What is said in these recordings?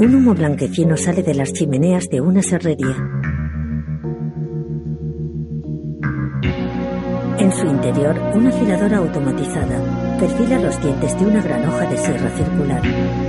Un humo blanquecino sale de las chimeneas de una serrería. En su interior, una afiladora automatizada perfila los dientes de una gran hoja de sierra circular.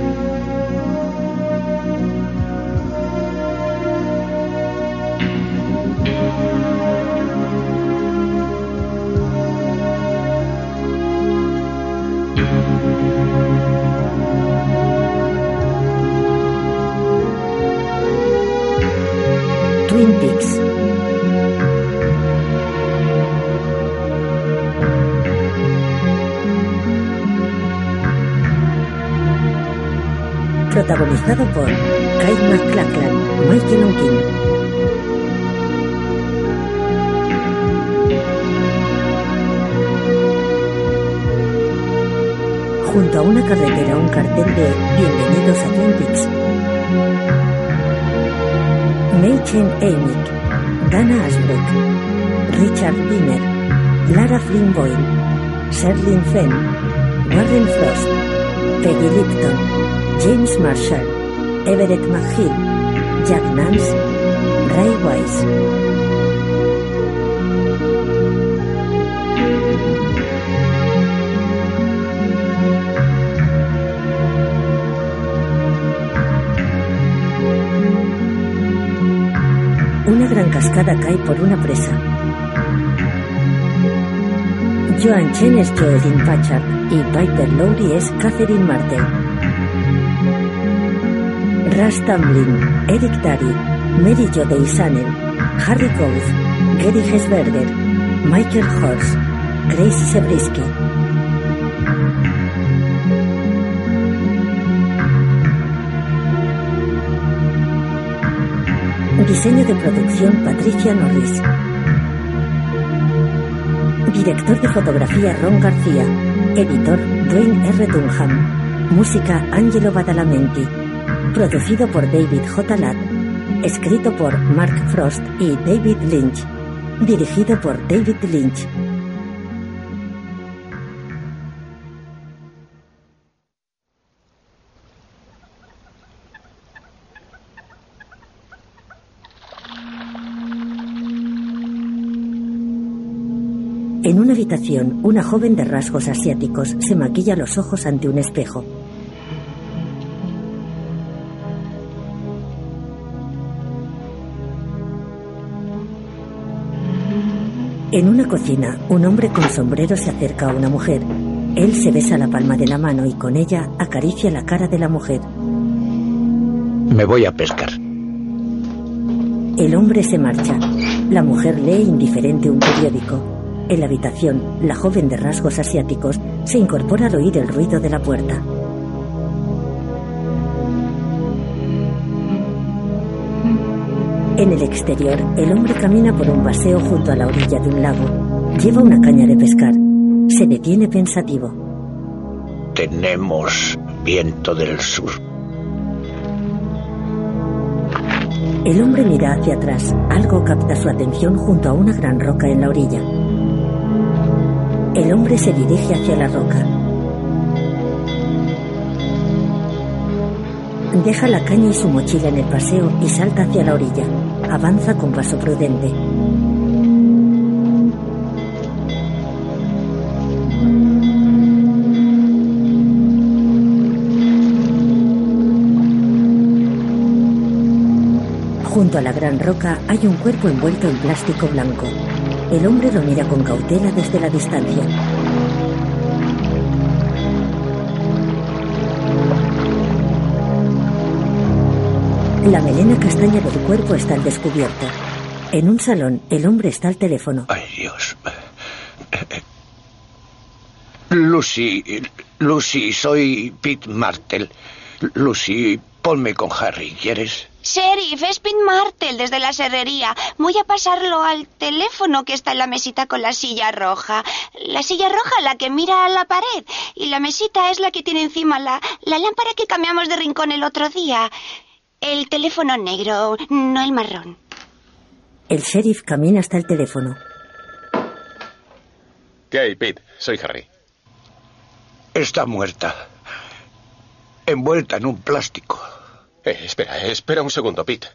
Protagonizado por Kate McLachlan, Michael O'Keefe. Junto a una carretera un cartel de Bienvenidos a Twin Peaks. Machen Amick, Dana Ashbrook, Richard Wiener, Lara Flynn Boyle, Sherlyn Fenn, Warren Frost, Peggy Lipton, James Marshall, Everett McGill, Jack Nance, Ray Wise. Una gran cascada cae por una presa. Joan Chen es Joelyn Pachard y Piper Lowry es Catherine Martel. Ras Tamblin, Eric Dari, Mary Jo Deisanen, Harry Coth, Gary Hesberger, Michael Horst, Grace Sebrisky. Diseño de producción Patricia Norris. Director de fotografía Ron García. Editor Dwayne R. Dunham. Música Angelo Badalamenti. Producido por David J. Ladd. Escrito por Mark Frost y David Lynch. Dirigido por David Lynch. En una habitación, una joven de rasgos asiáticos se maquilla los ojos ante un espejo. En una cocina, un hombre con sombrero se acerca a una mujer. Él se besa la palma de la mano y con ella acaricia la cara de la mujer. Me voy a pescar. El hombre se marcha. La mujer lee indiferente un periódico. En la habitación, la joven de rasgos asiáticos se incorpora al oír el ruido de la puerta. En el exterior, el hombre camina por un paseo junto a la orilla de un lago. Lleva una caña de pescar. Se detiene pensativo. Tenemos viento del sur. El hombre mira hacia atrás. Algo capta su atención junto a una gran roca en la orilla. El hombre se dirige hacia la roca. Deja la caña y su mochila en el paseo y salta hacia la orilla. Avanza con paso prudente. Junto a la gran roca hay un cuerpo envuelto en plástico blanco. El hombre lo mira con cautela desde la distancia. La melena castaña del cuerpo está al descubierto. En un salón, el hombre está al teléfono. Ay, Dios. Lucy, Lucy, soy Pete Martel. Lucy, ponme con Harry, ¿quieres? Sheriff, es Pete Martel desde la serrería. Voy a pasarlo al teléfono que está en la mesita con la silla roja. La silla roja, la que mira a la pared. Y la mesita es la que tiene encima la, la lámpara que cambiamos de rincón el otro día. El teléfono negro, no el marrón. El sheriff camina hasta el teléfono. ¿Qué hay, Pete? Soy Harry. Está muerta. Envuelta en un plástico. Eh, espera, espera un segundo, Pete.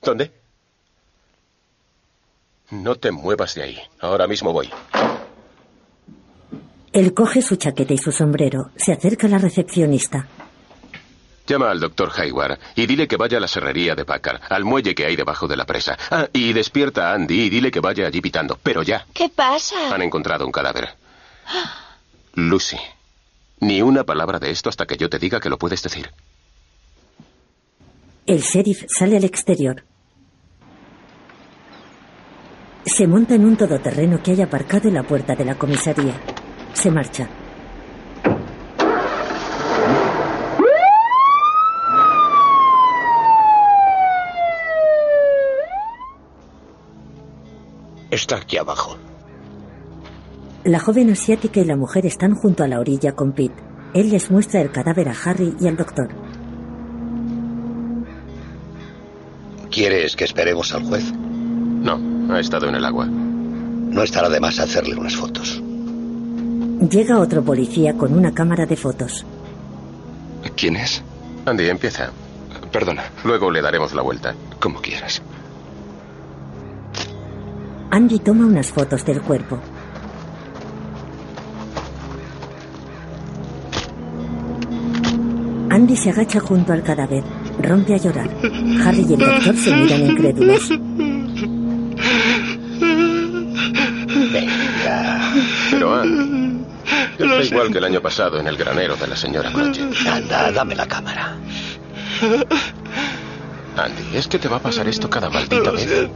¿Dónde? No te muevas de ahí. Ahora mismo voy. Él coge su chaqueta y su sombrero. Se acerca a la recepcionista. Llama al doctor Hayward y dile que vaya a la serrería de Packard, al muelle que hay debajo de la presa. Ah, y despierta a Andy y dile que vaya allí pitando, pero ya. ¿Qué pasa? Han encontrado un cadáver. Lucy, ni una palabra de esto hasta que yo te diga que lo puedes decir. El sheriff sale al exterior. Se monta en un todoterreno que hay aparcado en la puerta de la comisaría. Se marcha. Está aquí abajo. La joven asiática y la mujer están junto a la orilla con Pete. Él les muestra el cadáver a Harry y al doctor. ¿Quieres que esperemos al juez? No, ha estado en el agua. No estará de más hacerle unas fotos. Llega otro policía con una cámara de fotos. ¿Quién es? Andy, empieza. Perdona, Luego le daremos la vuelta. como quieras. Andy toma unas fotos del cuerpo. Andy se agacha junto al cadáver. Rompe a llorar. Harry y el doctor se miran incrédulos. Venga. Pero Andy, está igual que el año pasado en el granero de la señora Crochet. Anda, dame la cámara. Andy, es que te va a pasar esto cada maldita vez.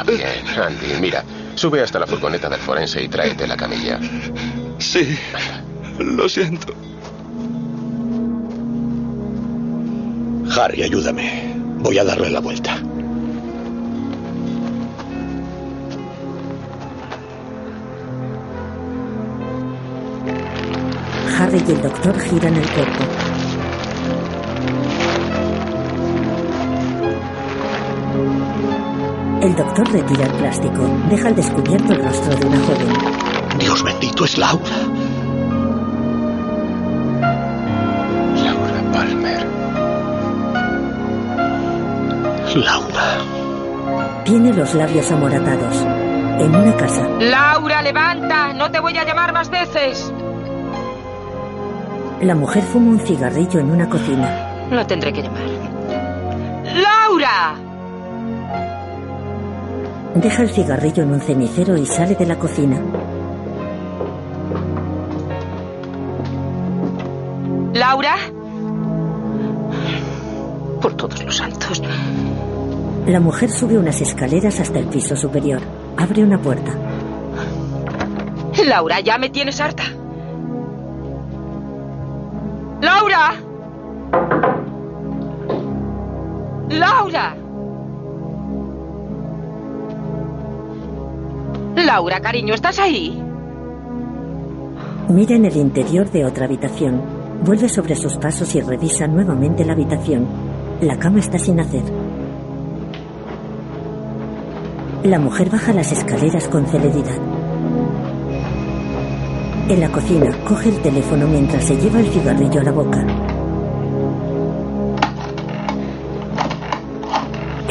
Está bien, Andy. Mira, sube hasta la furgoneta del forense y tráete la camilla. Sí, lo siento. Harry, ayúdame. Voy a darle la vuelta. Harry y el doctor giran el cuerpo. El doctor retira el plástico. Deja al descubierto el rostro de una joven. Dios bendito, es Laura. Laura Palmer. Laura. Tiene los labios amoratados. En una casa, Laura, levanta. No te voy a llamar más veces. la mujer fuma un cigarrillo en una cocina. No tendré que llamar. ¡Laura! Deja el cigarrillo en un cenicero y sale de la cocina. ¿Laura? Por todos los santos. La mujer sube unas escaleras hasta el piso superior. Abre una puerta. Laura, ya me tienes harta. Laura, cariño, ¿estás ahí? Mira en el interior de otra habitación. Vuelve sobre sus pasos y revisa nuevamente la habitación. La cama está sin hacer. La mujer baja las escaleras con celeridad. En la cocina, coge el teléfono mientras se lleva el cigarrillo a la boca.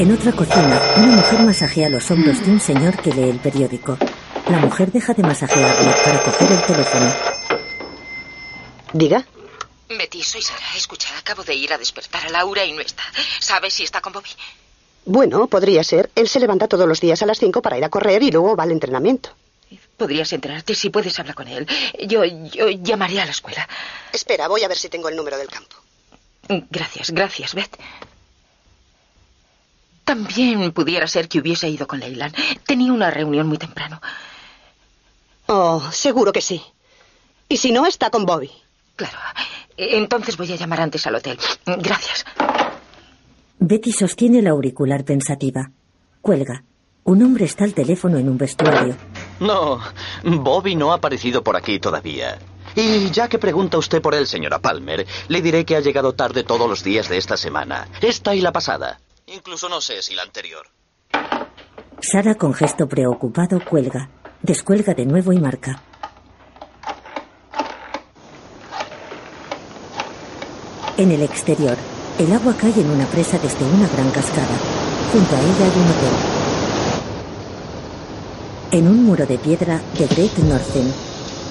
En otra cocina, una mujer masajea los hombros de un señor que lee el periódico. La mujer deja de masajearle para coger el teléfono. Diga. Betty, soy Sara. Escucha, acabo de ir a despertar a Laura y no está. ¿Sabes si está con Bobby? Bueno, podría ser. Él se levanta todos los días a las 5 para ir a correr y luego va al entrenamiento. Podrías enterarte si puedes hablar con él. Yo, yo llamaré a la escuela. Espera, voy a ver si tengo el número del campo. Gracias, gracias, Beth. También pudiera ser que hubiese ido con Leyland. Tenía una reunión muy temprano. Oh, seguro que sí. Y si no, está con Bobby. Claro. Entonces voy a llamar antes al hotel. Gracias. Betty sostiene el auricular pensativa. Cuelga. Un hombre está al teléfono en un vestuario. No, Bobby no ha aparecido por aquí todavía. Y ya que pregunta usted por él, señora Palmer, le diré que ha llegado tarde todos los días de esta semana. Esta y la pasada. Incluso no sé si la anterior. Sara, con gesto preocupado, cuelga. Descuelga de nuevo y marca. En el exterior, el agua cae en una presa desde una gran cascada. Junto a ella hay un hotel. En un muro de piedra de Great Northern,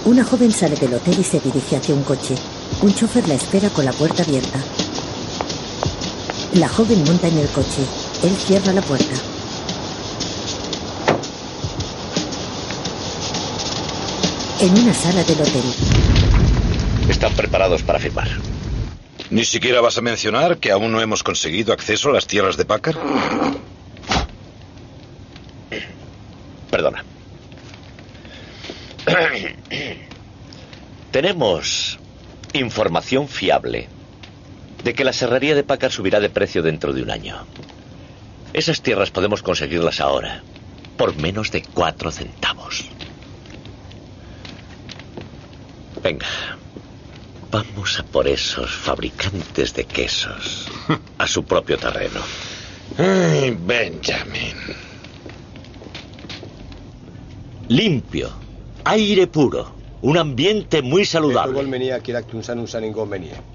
una joven sale del hotel y se dirige hacia un coche. Un chofer la espera con la puerta abierta. La joven monta en el coche. Él cierra la puerta. En una sala del hotel, Están preparados para firmar. ¿Ni siquiera vas a mencionar que aún no hemos conseguido acceso a las tierras de Packard? Perdona. Tenemos información fiable de que la serrería de Packard subirá de precio dentro de un año. Esas tierras podemos conseguirlas ahora por menos de cuatro centavos. Venga, vamos a por esos fabricantes de quesos a su propio terreno. Ay, Benjamin. Limpio, aire puro, un ambiente muy saludable,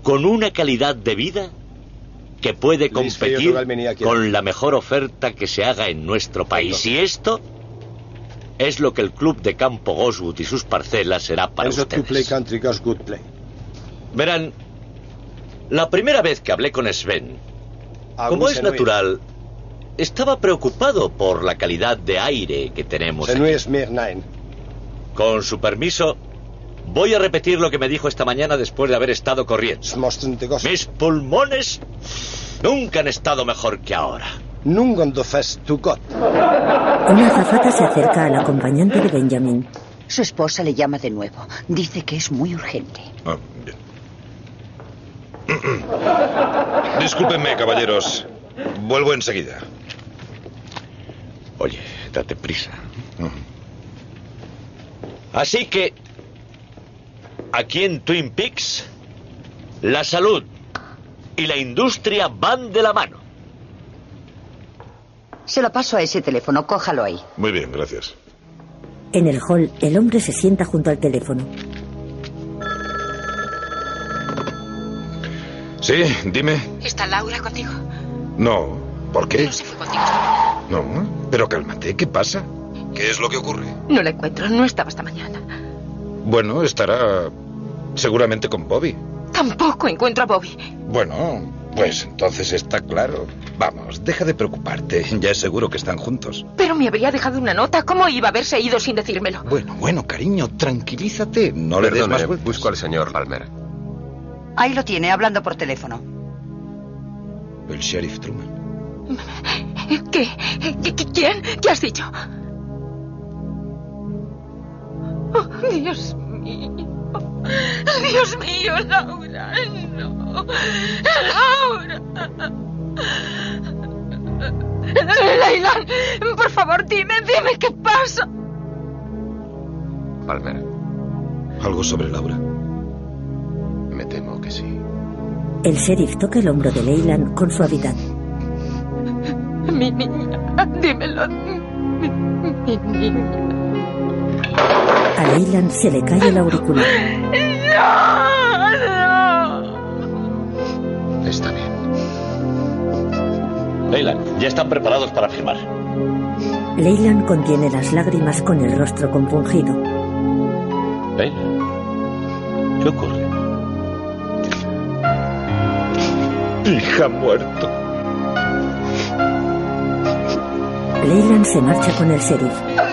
con una calidad de vida que puede competir con la mejor oferta que se haga en nuestro país. Y esto es lo que el club de campo Goswood y sus parcelas será para ustedes. Verán, la primera vez que hablé con Sven, como es natural, estaba preocupado por la calidad de aire que tenemos. aquí. Con su permiso, voy a repetir lo que me dijo esta mañana después de haber estado corriendo. Mis pulmones nunca han estado mejor que ahora. una azafata se acerca al acompañante de Benjamin. Su esposa le llama de nuevo. Dice que es muy urgente. Ah, bien. Discúlpenme, caballeros. Vuelvo enseguida. Oye, date prisa. Así que, aquí en Twin Peaks, la salud y la industria van de la mano. Se lo paso a ese teléfono. Cójalo ahí. Muy bien, gracias. En el hall, el hombre se sienta junto al teléfono. Sí, dime. ¿Está Laura contigo? No. ¿Por qué? No se fue contigo. No, pero cálmate. ¿Qué pasa? ¿Qué es lo que ocurre? No la encuentro. No estaba esta mañana. Bueno, estará seguramente con Bobby. Tampoco encuentro a Bobby. Bueno, pues entonces está claro. Vamos, deja de preocuparte. Ya es seguro que están juntos. Pero me habría dejado una nota. ¿Cómo iba a haberse ido sin decírmelo? Bueno, bueno, cariño, tranquilízate. No le des más vueltas. busco al señor Palmer. Ahí lo tiene, hablando por teléfono. El sheriff Truman. ¿Qué? ¿Qué- qué- ¿Quién? ¿Qué has dicho? Oh, Dios mío. Dios mío, Laura. No. Laura. Leylan, por favor, dime, dime qué pasa. Palmer, ¿Algo sobre Laura? me temo que sí. El sheriff toca el hombro de Leyland con suavidad. Mi niña, dímelo. Mi, mi niña. A Leyland se le cae el auricular. No, no. Está bien. Leyland, ya están preparados para firmar. Leyland contiene las lágrimas con el rostro compungido. Leyland, ¿qué ocurre? Hija muerto. Leyland se marcha con el sheriff.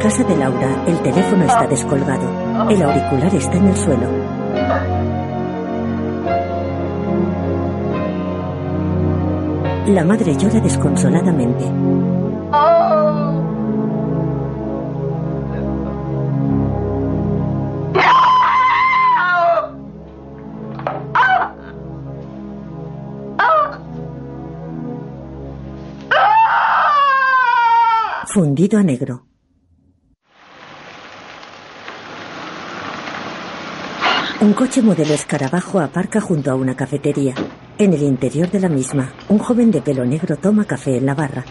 Casa de Laura, el teléfono está descolgado. El auricular está en el suelo. La madre llora desconsoladamente. Fundido a negro. Un coche modelo escarabajo aparca junto a una cafetería. En el interior de la misma, un joven de pelo negro toma café en la barra.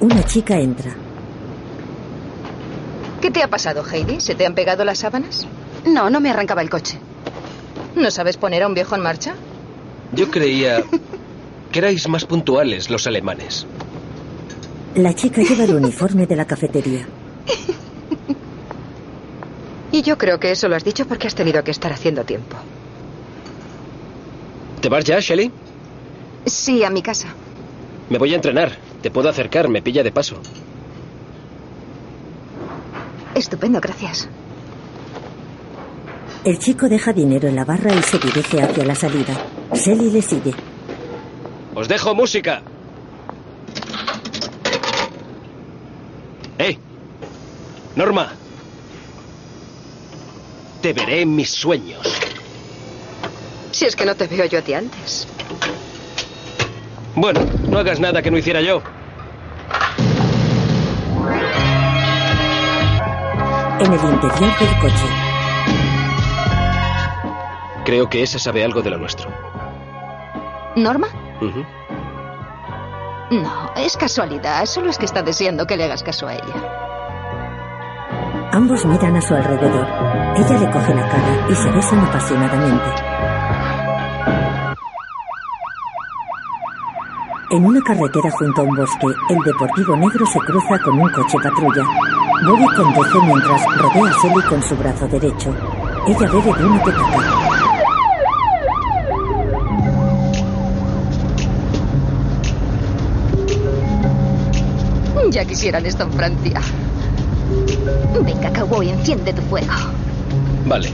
Una chica entra. ¿Qué te ha pasado, Heidi? ¿Se te han pegado las sábanas? No, no me arrancaba el coche. ¿No sabes poner a un viejo en marcha? Yo creía que erais más puntuales los alemanes. La chica lleva el uniforme de la cafetería. Y yo creo que eso lo has dicho porque has tenido que estar haciendo tiempo. ¿Te vas ya, Shelly? Sí, a mi casa. Me voy a entrenar. Te puedo acercar, me pilla de paso. Estupendo, gracias. El chico deja dinero en la barra y se dirige hacia la salida. Shelly le sigue. Os dejo música. ¡Eh! Norma. Te veré en mis sueños. Si es que no te veo yo a ti antes. Bueno, no hagas nada que no hiciera yo. En el interior del coche. Creo que esa sabe algo de lo nuestro. ¿Norma? No, es casualidad. Solo es que está deseando que le hagas caso a ella. Ambos miran a su alrededor. Ella le coge la cara y se besan apasionadamente. En una carretera junto a un bosque, el deportivo negro se cruza con un coche patrulla. Bobby conduce mientras rodea a Sally con su brazo derecho. Ella bebe de una petaca. Ya quisieran esto en Francia. Venga, cowboy, enciende tu fuego. Vale.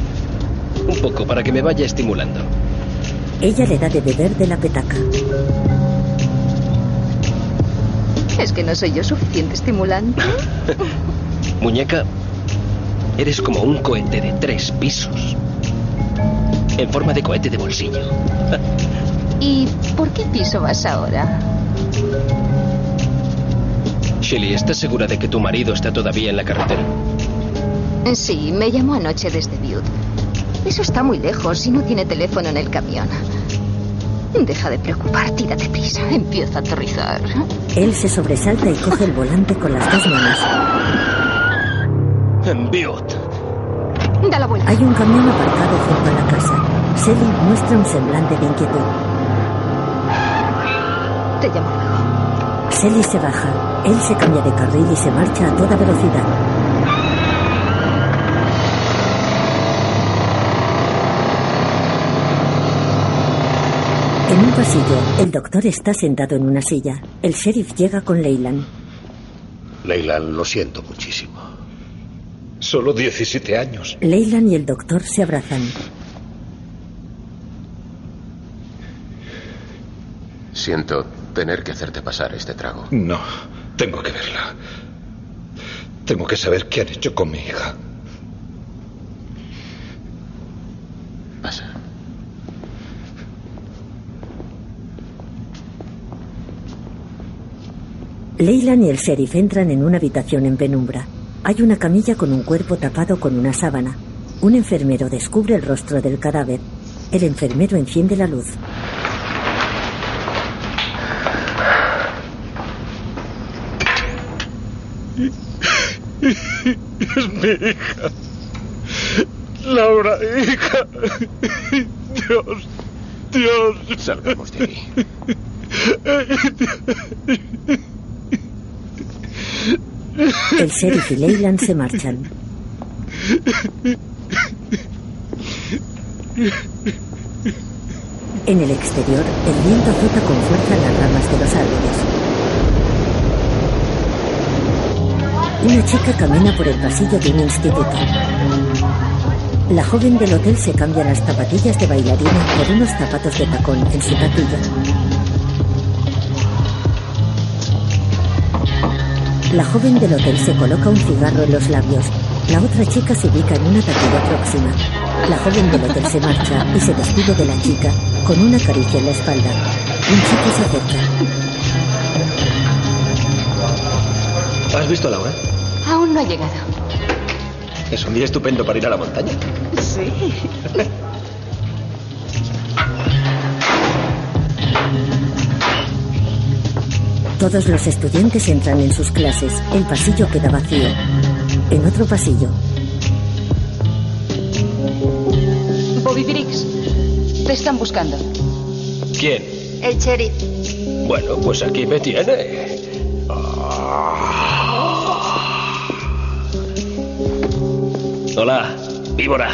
Un poco para que me vaya estimulando. Ella le da de beber de la petaca. ¿Es que no soy yo suficiente estimulante? Muñeca, eres como un cohete de tres pisos. En forma de cohete de bolsillo. ¿Y por qué piso vas ahora? Shelly, ¿estás segura de que tu marido está todavía en la carretera? Sí, me llamó anoche desde Butte. Eso está muy lejos y no tiene teléfono en el camión. Deja de preocuparte y date prisa. Empieza a aterrizar. Él se sobresalta y coge el volante con las dos manos. En Butte. Da la vuelta. Hay un camión aparcado junto a la casa. Sally muestra un semblante de inquietud. Te llamo luego. Sally se baja. Él se cambia de carril y se marcha a toda velocidad. En un pasillo, el doctor está sentado en una silla. El sheriff llega con Leyland. Leyland, lo siento muchísimo. Solo 17 años. Leyland y el doctor se abrazan. Siento tener que hacerte pasar este trago. No, tengo que verla. Tengo que saber qué han hecho con mi hija. Pasa. Leyland y el sheriff entran en una habitación en penumbra. Hay una camilla con un cuerpo tapado con una sábana. Un enfermero descubre el rostro del cadáver. El enfermero enciende la luz. Es mi hija. Laura, hija. Dios, Dios. Salgamos de aquí. El sheriff y Leyland se marchan. En el exterior, el viento azota con fuerza las ramas de los árboles. Una chica camina por el pasillo de un instituto. La joven del hotel se cambia las zapatillas de bailarina por unos zapatos de tacón en su tatilla. La joven del hotel se coloca un cigarro en los labios. La otra chica se ubica en una tatilla próxima. La joven del hotel se marcha y se despide de la chica con una caricia en la espalda. Un chico se acerca. ¿Has visto a Laura? No ha llegado. Es un día estupendo para ir a la montaña. Sí. Todos los estudiantes entran en sus clases. El pasillo queda vacío. En otro pasillo. Bobby Briggs, te están buscando. ¿Quién? El sheriff. Bueno, pues aquí me tiene. Hola, víbora.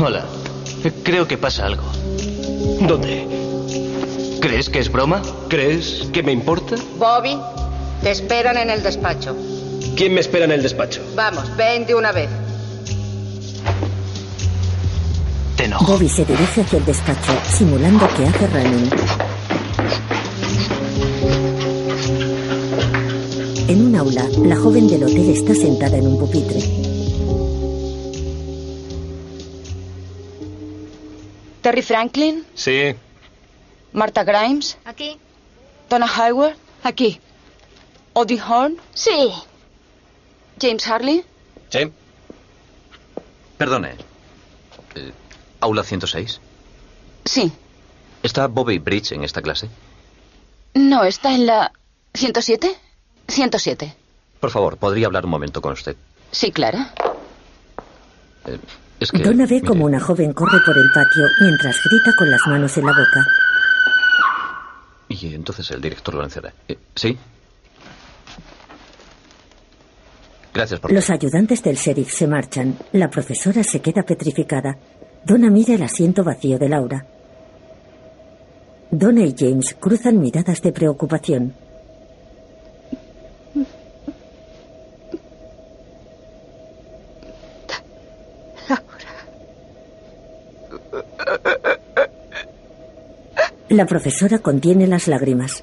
Hola. Creo que pasa algo. ¿Dónde? ¿Crees que es broma? ¿Crees que me importa? Bobby, te esperan en el despacho. ¿Quién me espera en el despacho? Vamos, ven de una vez. Te enojo. Bobby se dirige hacia el despacho, simulando que hace running. En un aula, la joven del hotel está sentada en un pupitre. Terry Franklin, Sí. Martha Grimes, Aquí. Donna Hayward, aquí. Odie Horn, Sí. James Harley. Sí. Perdone. Eh, ¿Aula 106? Sí. ¿Está Bobby Bridge en esta clase? No, está en la 107. 107. Por favor, ¿podría hablar un momento con usted? Sí, Clara. Eh, es que... Donna ve como una joven corre por el patio mientras grita con las manos en la boca. Y entonces el director lo encerra. Eh, ¿Sí? Gracias por... Los ayudantes del sheriff se marchan. La profesora se queda petrificada. Donna mira el asiento vacío de Laura. Donna y James cruzan miradas de preocupación. La profesora contiene las lágrimas.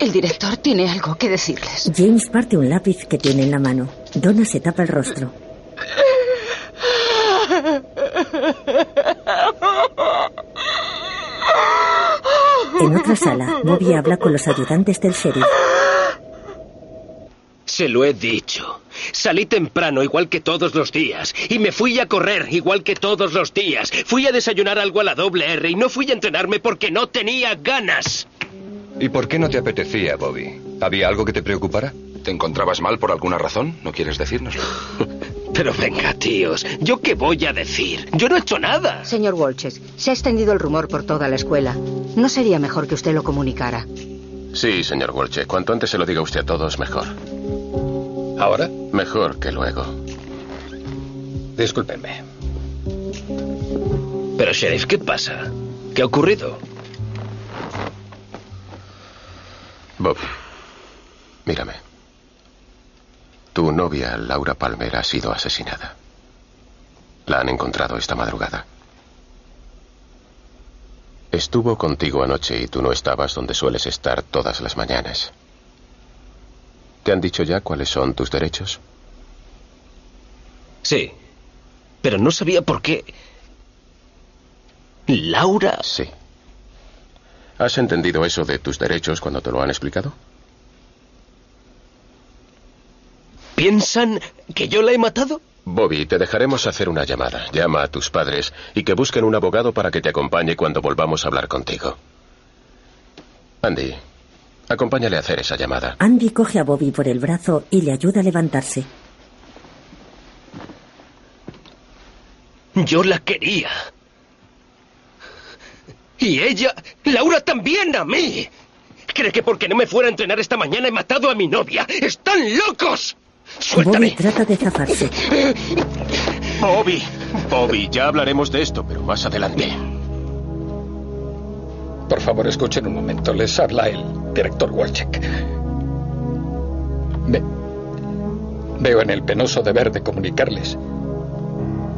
El director tiene algo que decirles. James parte un lápiz que tiene en la mano. Donna se tapa el rostro. En otra sala, Bobby habla con los ayudantes del sheriff. Se lo he dicho. Salí temprano, igual que todos los días. Y me fui a correr, igual que todos los días. Fui a desayunar algo a la doble R y no fui a entrenarme porque no tenía ganas. ¿Y por qué no te apetecía, Bobby? ¿Había algo que te preocupara? ¿Te encontrabas mal por alguna razón? ¿No quieres decírnoslo? Pero venga, tíos, ¿yo qué voy a decir? Yo no he hecho nada. Señor Walches, se ha extendido el rumor por toda la escuela. ¿No sería mejor que usted lo comunicara? Sí, señor Walche. Cuanto antes se lo diga usted a todos, mejor. ¿Ahora? Mejor que luego. Discúlpenme. Pero, sheriff, ¿qué pasa? ¿Qué ha ocurrido? Bob, mírame. Tu novia, Laura Palmer, ha sido asesinada. La han encontrado esta madrugada. Estuvo contigo anoche y tú no estabas donde sueles estar todas las mañanas. ¿Te han dicho ya cuáles son tus derechos? Sí. Pero no sabía por qué. ¿Laura? Sí. ¿Has entendido eso de tus derechos cuando te lo han explicado? ¿Piensan que yo la he matado? Bobby, te dejaremos hacer una llamada. Llama a tus padres y que busquen un abogado para que te acompañe cuando volvamos a hablar contigo. Andy, acompáñale a hacer esa llamada. Andy coge a Bobby por el brazo y le ayuda a levantarse. Yo la quería. Y ella, Laura también a mí. ¿Cree que porque no me fuera a entrenar esta mañana he matado a mi novia? ¡Están locos! Bobby trata de zafarse. Bobby, Bobby, ya hablaremos de esto, pero más adelante. Por favor, escuchen un momento. Les habla el director Walchek. Ve- veo en el penoso deber de comunicarles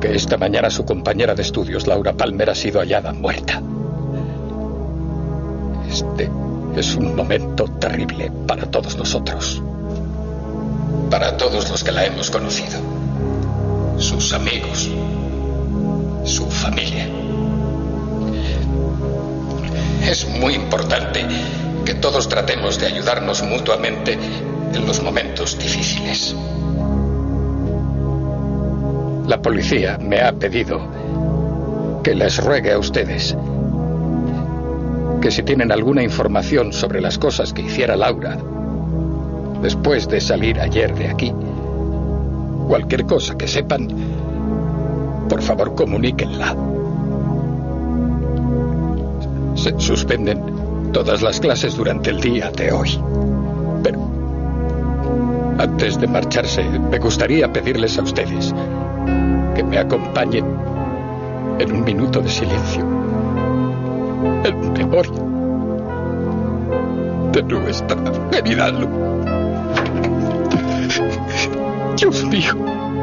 que esta mañana su compañera de estudios, Laura Palmer, ha sido hallada muerta. Este es un momento terrible para todos nosotros. Para todos los que la hemos conocido. Sus amigos. Su familia. Es muy importante que todos tratemos de ayudarnos mutuamente en los momentos difíciles. La policía me ha pedido que les ruegue a ustedes que si tienen alguna información sobre las cosas que hiciera Laura, después de salir ayer de aquí. Cualquier cosa que sepan, por favor comuníquenla. Se suspenden todas las clases durante el día de hoy. Pero antes de marcharse, me gustaría pedirles a ustedes que me acompañen en un minuto de silencio, en memoria de nuestra querida Lu. Dios mío.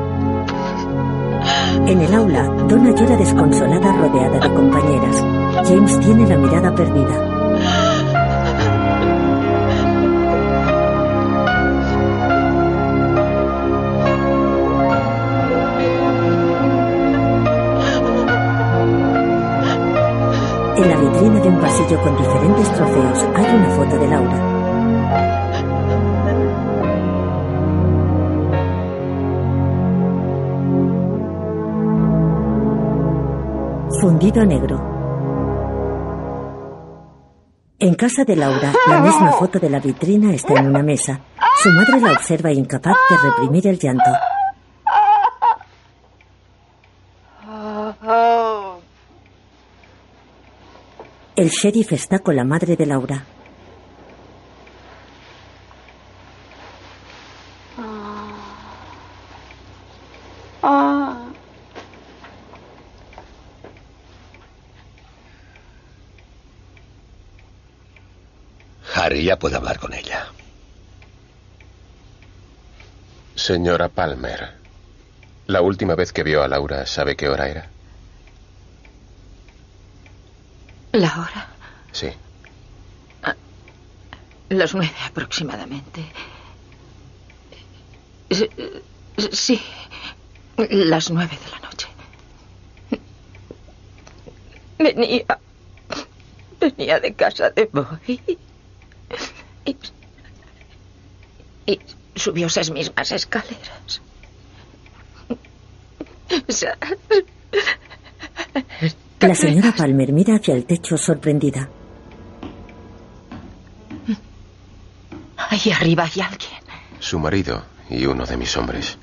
En el aula, Donna llora desconsolada rodeada de compañeras. James tiene la mirada perdida. En la vitrina de un pasillo con diferentes trofeos hay una foto de Laura. Fundido negro. En casa de Laura, la misma foto de la vitrina está en una mesa. Su madre la observa incapaz de reprimir el llanto. El sheriff está con la madre de Laura. Ya puede hablar con ella. Señora Palmer, la última vez que vio a Laura, ¿sabe qué hora era? ¿La hora? Sí. Las nueve aproximadamente. Sí, las nueve de la noche. Venía. Venía de casa de Boy. Y, y subió esas mismas escaleras. La señora Palmer mira hacia el techo sorprendida. Ahí arriba hay alguien. Su marido y uno de mis hombres.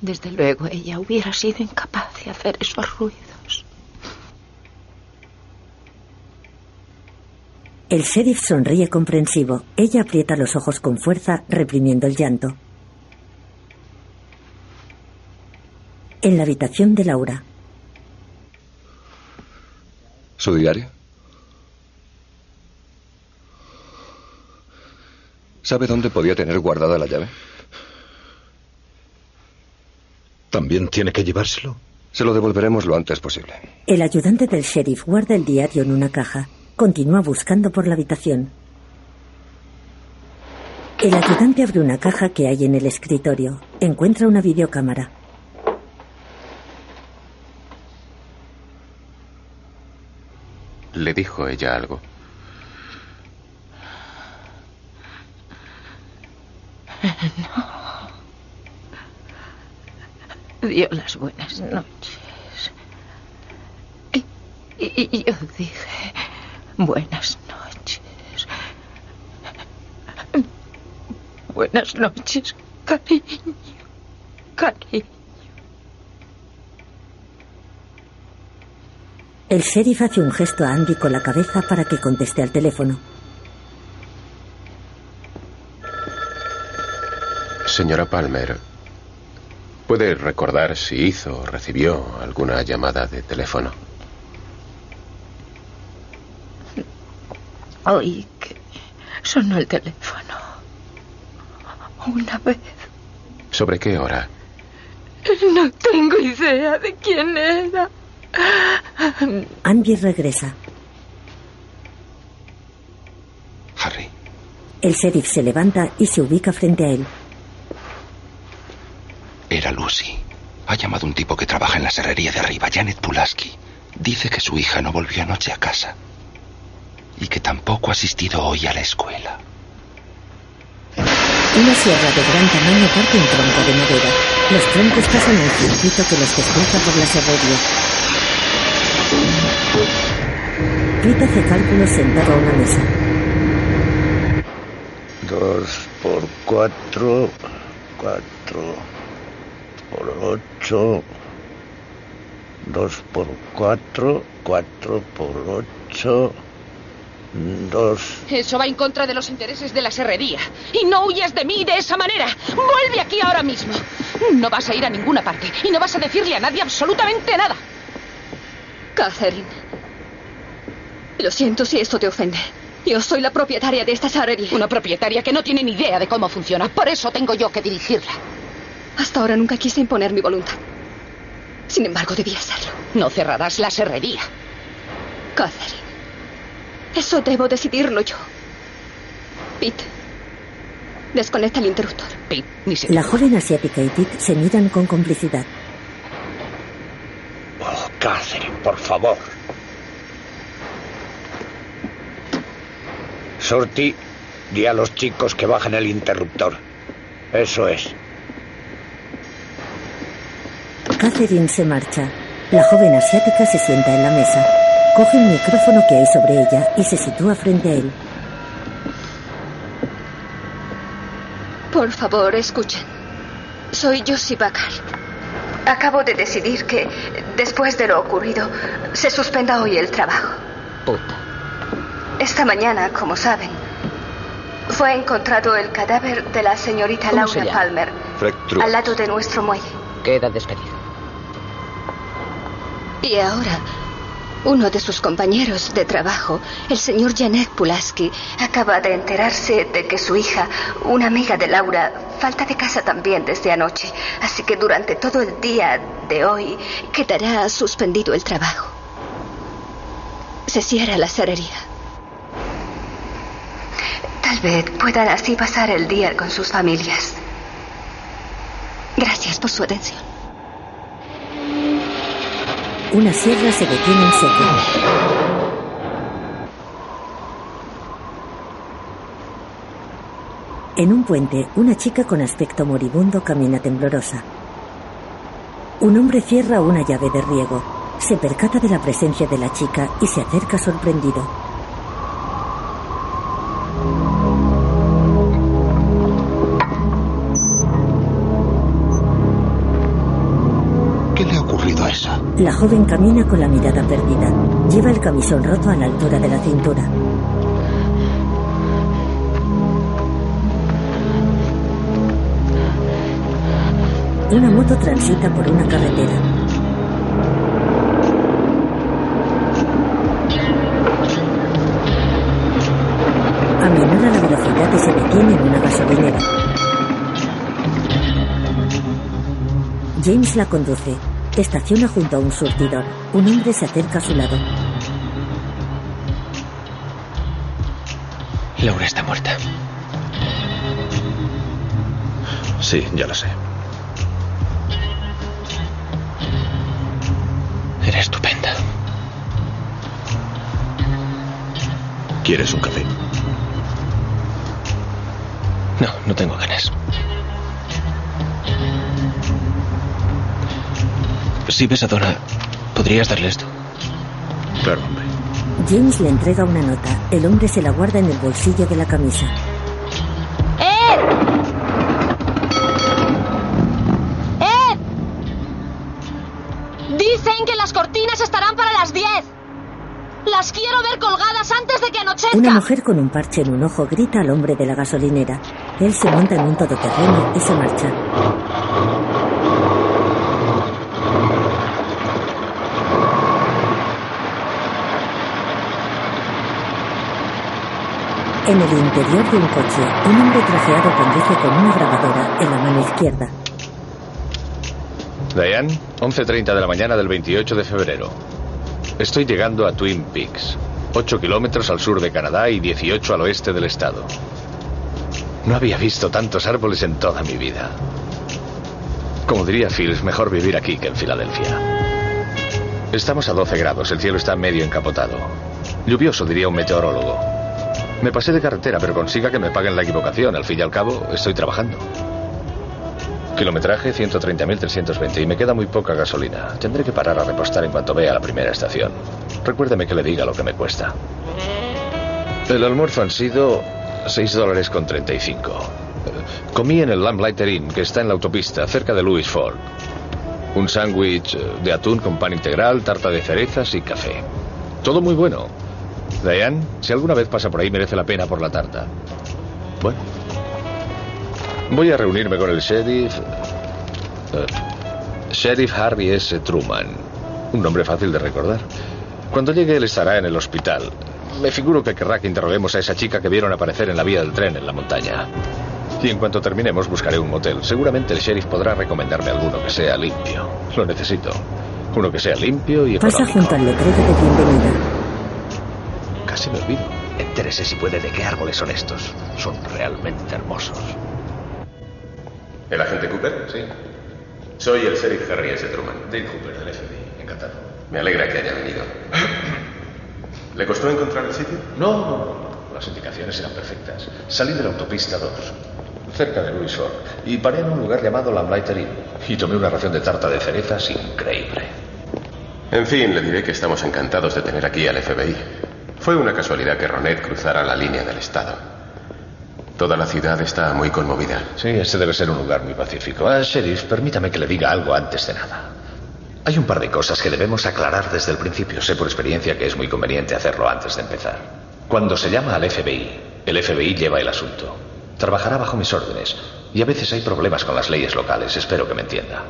Desde luego ella hubiera sido incapaz de hacer esos ruidos. El sheriff sonríe comprensivo. Ella aprieta los ojos con fuerza, reprimiendo el llanto. En la habitación de Laura. ¿Su diario? ¿Sabe dónde podía tener guardada la llave? ¿También tiene que llevárselo? Se lo devolveremos lo antes posible. El ayudante del sheriff guarda el diario en una caja. Continúa buscando por la habitación. El ayudante abre una caja que hay en el escritorio. Encuentra una videocámara. ¿Le dijo ella algo? No. Dio las buenas noches. Y, y- y yo dije, buenas noches. Buenas noches, cariño. Cariño. El sheriff hace un gesto a Andy con la cabeza para que conteste al teléfono. Señora Palmer, ¿puede recordar si hizo o recibió alguna llamada de teléfono? Oí que sonó el teléfono. Una vez. ¿Sobre qué hora? No tengo idea de quién era. Andy regresa. Harry. El sheriff se levanta y se ubica frente a él. Era Lucy. Ha llamado un tipo que trabaja en la serrería de arriba, Janet Pulaski. Dice que su hija no volvió anoche a casa. Y que tampoco ha asistido hoy a la escuela. Una sierra de gran tamaño parte un tronco de madera. Los troncos pasan un circuito que los desplaza por la serrería. Pete hace cálculos sentado a una mesa. Dos por cuatro, cuatro por ocho, dos por cuatro, cuatro por ocho, dos. Eso va en contra de los intereses de la serrería. Y no huyas de mí de esa manera. Vuelve aquí ahora mismo. No vas a ir a ninguna parte y no vas a decirle a nadie absolutamente nada. Catherine. Lo siento si esto te ofende. Yo soy la propietaria de esta serrería. Una propietaria que no tiene ni idea de cómo funciona. Por eso tengo yo que dirigirla. Hasta ahora nunca quise imponer mi voluntad. Sin embargo, debía hacerlo. No cerrarás la serrería. Catherine. Eso debo decidirlo yo. Pete. Desconecta el interruptor. Pete, ni se... La joven asiática y Pete se miran con complicidad. Oh, Catherine, por favor. Sorti, di a los chicos que bajen el interruptor. Eso es. Catherine se marcha. La joven asiática se sienta en la mesa. Coge un micrófono que hay sobre ella y se sitúa frente a él. Por favor, escuchen. Soy Josie Bakar. Acabo de decidir que, después de lo ocurrido, se suspenda hoy el trabajo. Puta. Esta mañana, como saben, fue encontrado el cadáver de la señorita ¿Cómo se Laura? Palmer al lado de nuestro muelle. Queda despedido. Y ahora, uno de sus compañeros de trabajo, el señor Janek Pulaski, acaba de enterarse de que su hija, una amiga de Laura, falta de casa también desde anoche. Así que durante todo el día de hoy quedará suspendido el trabajo. Se cierra la cerería. Tal vez puedan así pasar el día con sus familias. Gracias por su atención. Una sierra se detiene en seco. En un puente, una chica con aspecto moribundo camina temblorosa. Un hombre cierra una llave de riego. Se percata de la presencia de la chica y se acerca sorprendido. La joven camina con la mirada perdida. Lleva el camisón roto a la altura de la cintura. Una moto transita por una carretera. Aminora la velocidad y se detiene en una gasolinera. James la conduce. Estaciona junto a un surtidor. Un hombre se acerca a su lado. Laura está muerta. Sí, ya lo sé. Era estupenda. ¿Quieres un café? No, no tengo ganas. Si ves a Donna, ¿podrías darle esto? Claro, hombre. James le entrega una nota. El hombre se la guarda en el bolsillo de la camisa. ¡Ed! ¡Ed! Dicen que las cortinas estarán para las 10. Las quiero ver colgadas antes de que anochezca. Una mujer con un parche en un ojo grita al hombre de la gasolinera. Él se monta en un todoterreno y se marcha. El interior de un coche, un hombre trajeado conduce con una grabadora en la mano izquierda. Diane, 11.30 de la mañana del 28 de febrero. Estoy llegando a Twin Peaks, 8 kilómetros al sur de Canadá y 18 al oeste del estado. No había visto tantos árboles en toda mi vida. Como diría Phil, es mejor vivir aquí que en Filadelfia. Estamos a 12 grados, el cielo está medio encapotado. Lluvioso, diría un meteorólogo. Me pasé de carretera, pero consiga que me paguen la equivocación. Al fin y al cabo, estoy trabajando. Kilometraje 130.320 y me queda muy poca gasolina. Tendré que parar a repostar en cuanto vea la primera estación. Recuérdeme que le diga lo que me cuesta. El almuerzo han sido 6 dólares con 35. Comí en el Lamplighter Inn, que está en la autopista, cerca de Louis Ford. Un sándwich de atún con pan integral, tarta de cerezas y café. Todo muy bueno. Diane, si alguna vez pasa por ahí, merece la pena por la tarta. Bueno. Voy a reunirme con el sheriff. eh, sheriff Harvey S. Truman. Un nombre fácil de recordar. Cuando llegue, él estará en el hospital. Me figuro que querrá que interroguemos a esa chica que vieron aparecer en la vía del tren en la montaña. Y en cuanto terminemos, buscaré un motel. Seguramente el sheriff podrá recomendarme alguno que sea limpio. Lo necesito. Uno que sea limpio y Pasa económico. junto al letrero de bienvenida. Casi me olvido. Entérese si puede de qué árboles son estos. Son realmente hermosos. ¿El agente Cooper? Sí. Soy el sheriff Harry S. Truman. Dave Cooper, del FBI. Encantado. Me alegra que haya venido. ¿Le costó encontrar el sitio? No, no, no. Las indicaciones eran perfectas. Salí de la autopista 2, cerca de Louis Ford, y paré en un lugar llamado Lamplighter Inn. Y tomé una ración de tarta de cerezas increíble. En fin, le diré que estamos encantados de tener aquí al FBI. Fue una casualidad que Ronet cruzara la línea del Estado. Toda la ciudad está muy conmovida. Sí, este debe ser un lugar muy pacífico. Ah, sheriff, permítame que le diga algo antes de nada. Hay un par de cosas que debemos aclarar desde el principio. Sé por experiencia que es muy conveniente hacerlo antes de empezar. Cuando se llama al FBI, el FBI lleva el asunto. Trabajará bajo mis órdenes. Y a veces hay problemas con las leyes locales. Espero que me entienda.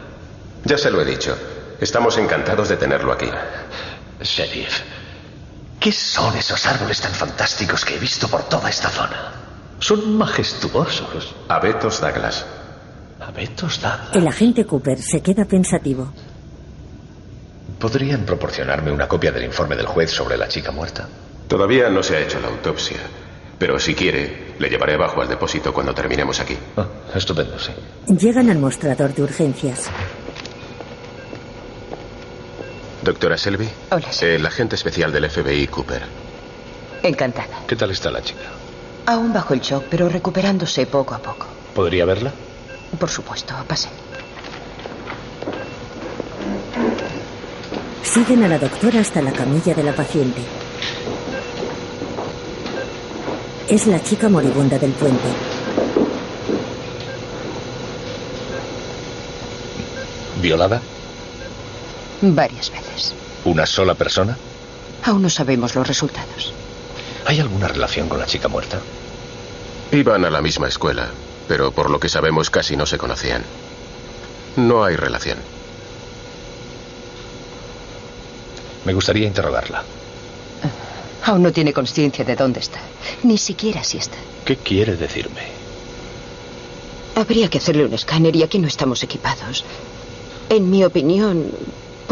Ya se lo he dicho. Estamos encantados de tenerlo aquí. Sheriff, ¿qué son esos árboles tan fantásticos que he visto por toda esta zona? Son majestuosos. Abetos Douglas. Abetos Douglas. El agente Cooper se queda pensativo. ¿Podrían proporcionarme una copia del informe del juez sobre la chica muerta? Todavía no se ha hecho la autopsia. Pero si quiere, le llevaré abajo al depósito cuando terminemos aquí. Ah, estupendo, sí. Llegan al mostrador de urgencias. Doctora Selby. Hola, El agente especial del FBI, Cooper. Encantada. ¿Qué tal está la chica? Aún bajo el shock, pero recuperándose poco a poco. ¿Podría verla? Por supuesto, pase. Siguen a la doctora hasta la camilla de la paciente. Es la chica moribunda del puente. ¿Violada? Varias veces. ¿Una sola persona? Aún no sabemos los resultados. ¿Hay alguna relación con la chica muerta? Iban a la misma escuela, pero por lo que sabemos casi no se conocían. No hay relación. Me gustaría interrogarla. Aún no tiene conciencia de dónde está. Ni siquiera si está. ¿Qué quiere decirme? Habría que hacerle un escáner y aquí no estamos equipados. En mi opinión,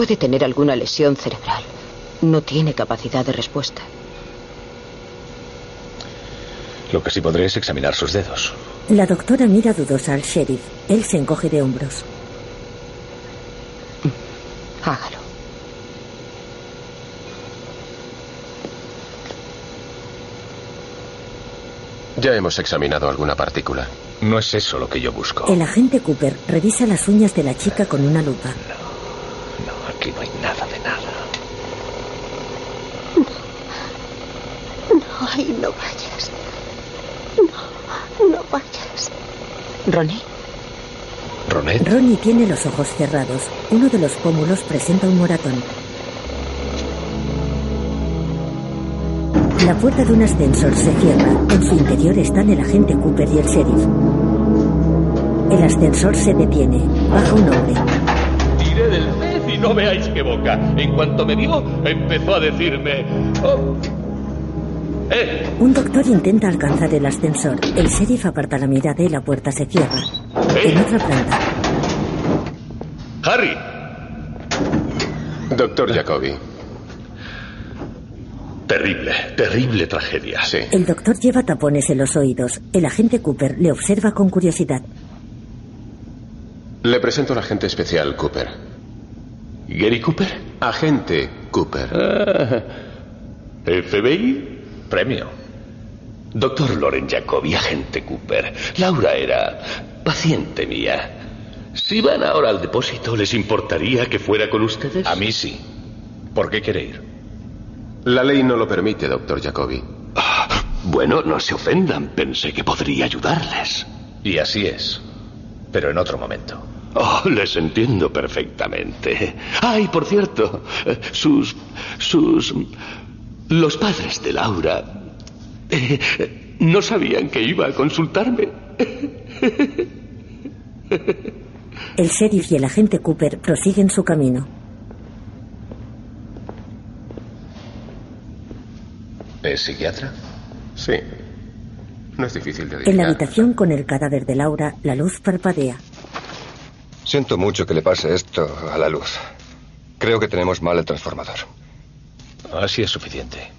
puede tener alguna lesión cerebral. No tiene capacidad de respuesta. Lo que sí podré es examinar sus dedos. La doctora mira dudosa al sheriff. Él se encoge de hombros. Hágalo. Ya hemos examinado alguna partícula. No es eso lo que yo busco. El agente Cooper revisa las uñas de la chica con una lupa. No, aquí no hay nada de nada. No, ahí no vayas. No, no vayas. Ronnie. ¿Ronet? Ronnie tiene los ojos cerrados. Uno de los pómulos presenta un moratón. La puerta de un ascensor se cierra. En su interior están el agente Cooper y el sheriff. El ascensor se detiene. Baja un hombre. No veáis qué boca. En cuanto me vio, empezó a decirme... "Oh, ¡Eh! Un doctor intenta alcanzar el ascensor. El sheriff aparta la mirada y la puerta se cierra. En otra planta, ¡Harry! Doctor Jacobi. Terrible, terrible tragedia. Sí. el doctor lleva tapones en los oídos. El agente Cooper le observa con curiosidad. Le presento al agente especial Cooper. ¿Gary Cooper? Agente Cooper. Ah, ¿FBI? Premio. Doctor Loren Jacobi, agente Cooper. Laura era paciente mía. Si van ahora al depósito, ¿les importaría que fuera con ustedes? A mí sí. ¿Por qué quiere ir? La ley no lo permite, doctor Jacobi. Ah, bueno, no se ofendan. Pensé que podría ayudarles. Y así es. Pero en otro momento. Oh, les entiendo perfectamente. Ay, por cierto, sus. sus. Los padres de Laura. Eh, no sabían que iba a consultarme. El sheriff y el agente Cooper prosiguen su camino. ¿Es psiquiatra? Sí. No es difícil de adivinar. En la habitación con el cadáver de Laura, la luz parpadea. Siento mucho que le pase esto a la luz. Creo que tenemos mal el transformador. Así es suficiente.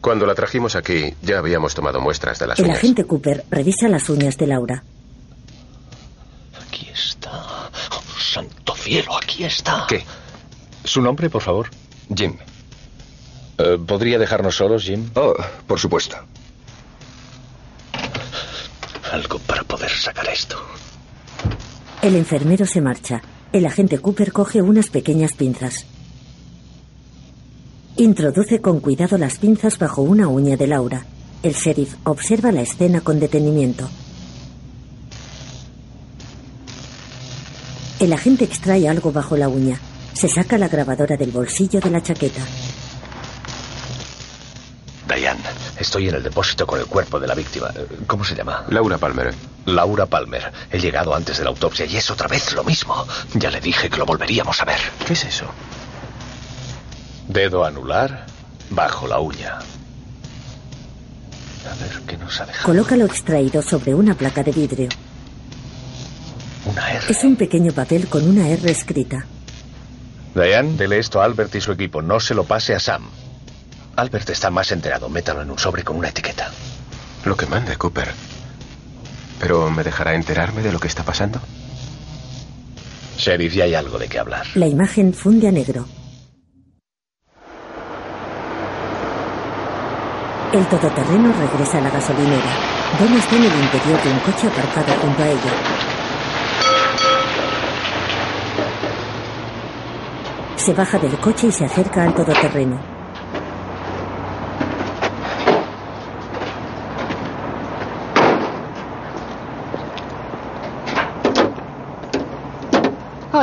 Cuando la trajimos aquí, ya habíamos tomado muestras de las el uñas. El agente Cooper revisa las uñas de Laura. Aquí está. Oh, santo cielo, aquí está. ¿Qué? ¿Su nombre, por favor? Jim. Uh, ¿Podría dejarnos solos, Jim? Oh, por supuesto. Algo para poder sacar esto. El enfermero se marcha. El agente Cooper coge unas pequeñas pinzas. Introduce con cuidado las pinzas bajo una uña de Laura. El sheriff observa la escena con detenimiento. El agente extrae algo bajo la uña. Se saca la grabadora del bolsillo de la chaqueta. Diane, estoy en el depósito con el cuerpo de la víctima. ¿Cómo se llama? Laura Palmer. Laura Palmer. He llegado antes de la autopsia y es otra vez lo mismo. Ya le dije que lo volveríamos a ver. ¿Qué es eso? Dedo anular bajo la uña. A ver, ¿qué nos ha dejado? Coloca lo extraído sobre una placa de vidrio. Una R. Es un pequeño papel con una R escrita. Diane, dele esto a Albert y su equipo. No se lo pase a Sam. Albert está más enterado. Métalo en un sobre con una etiqueta. Lo que mande, Cooper. ¿Pero me dejará enterarme de lo que está pasando? Sheriff, ya hay algo de qué hablar. La imagen funde a negro. El todoterreno regresa a la gasolinera. Donna está en el interior de un coche aparcado junto a ella. Se baja del coche y se acerca al todoterreno.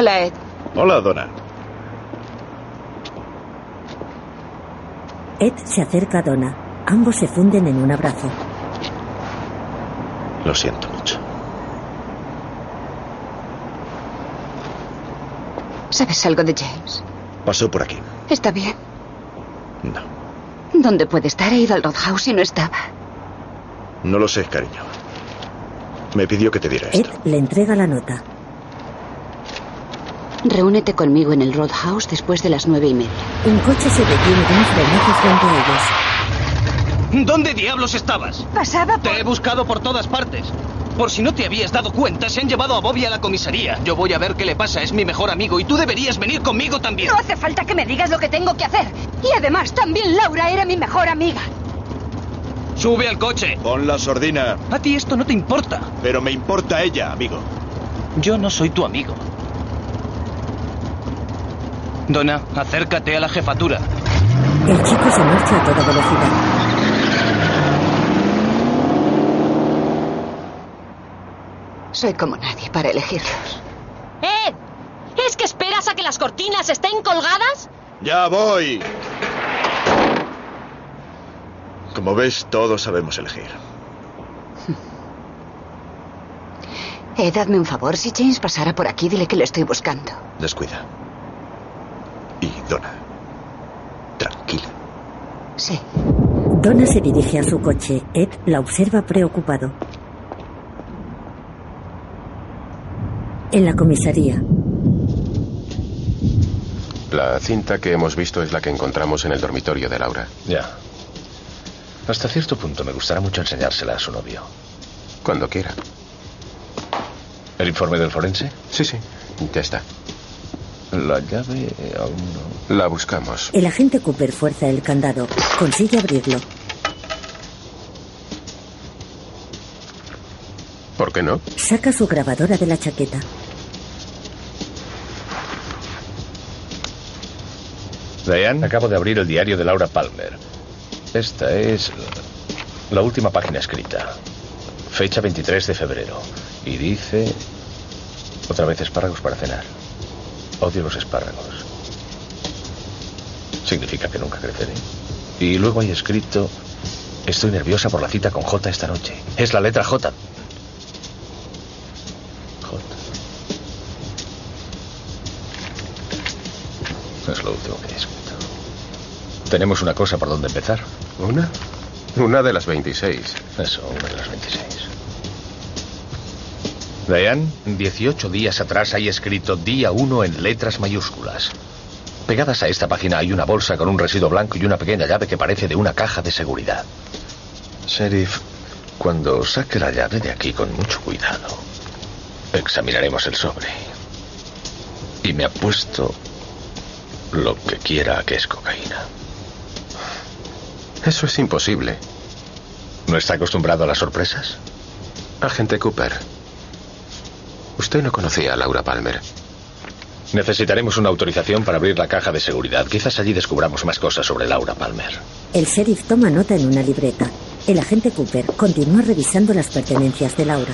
Hola, Ed. Hola, Donna. Ed se acerca a Donna. Ambos se funden en un abrazo. Lo siento mucho. ¿Sabes algo de James? Pasó por aquí. ¿Está bien? No. ¿Dónde puede estar? He ido al Roadhouse y no estaba. No lo sé, cariño. Me pidió que te diera Ed esto. le entrega la nota. Reúnete conmigo en el Roadhouse después de las nueve y media. Un coche se detiene de un frenazo frente a ellos. ¿Dónde diablos estabas? Pasaba por... Te he buscado por todas partes. Por si no te habías dado cuenta, se han llevado a Bobby a la comisaría. Yo voy a ver qué le pasa, es mi mejor amigo y tú deberías venir conmigo también. No hace falta que me digas lo que tengo que hacer. Y además, también Laura era mi mejor amiga. Sube al coche. Pon la sordina. A ti esto no te importa. Pero me importa ella, amigo. Yo no soy tu amigo. Donna, acércate a la jefatura. El chico se marcha a toda velocidad. Soy como nadie para elegirlos. ¡Ed! ¿Es que esperas a que las cortinas estén colgadas? Ya voy. Como ves, todos sabemos elegir. Eh, dadme un favor. Si James pasara por aquí, dile que lo estoy buscando. Descuida. Y Donna. Tranquila. Sí. Donna se dirige a su coche. Ed la observa preocupado. En la comisaría. La cinta que hemos visto es la que encontramos en el dormitorio de Laura. Ya. Hasta cierto punto me gustará mucho enseñársela a su novio. Cuando quiera. ¿El informe del forense? Sí, sí. Ya está. La llave aún no. La buscamos. El agente Cooper fuerza el candado. Consigue abrirlo. ¿Por ¿Por qué no? Saca su grabadora de la chaqueta. Diane, acabo de abrir el diario de Laura Palmer. Esta es la última página escrita. Fecha 23 de febrero. Y dice... Otra vez espárragos para cenar. Odio los espárragos. Significa que nunca creceré. Y luego hay escrito... Estoy nerviosa por la cita con J esta noche. Es la letra J. J. Es lo último que he escrito. Tenemos una cosa por donde empezar. ¿Una? Una de las 26. Eso, una de las 26. Diane, 18 días atrás hay escrito día 1 en letras mayúsculas. Pegadas a esta página hay una bolsa con un residuo blanco y una pequeña llave que parece de una caja de seguridad. Sheriff, cuando saque la llave de aquí con mucho cuidado, examinaremos el sobre. Y me apuesto lo que quiera que es cocaína. Eso es imposible. ¿No está acostumbrado a las sorpresas? Agente Cooper. Usted no conocía a Laura Palmer. Necesitaremos una autorización para abrir la caja de seguridad. Quizás allí descubramos más cosas sobre Laura Palmer. El sheriff toma nota en una libreta. El agente Cooper continúa revisando las pertenencias de Laura.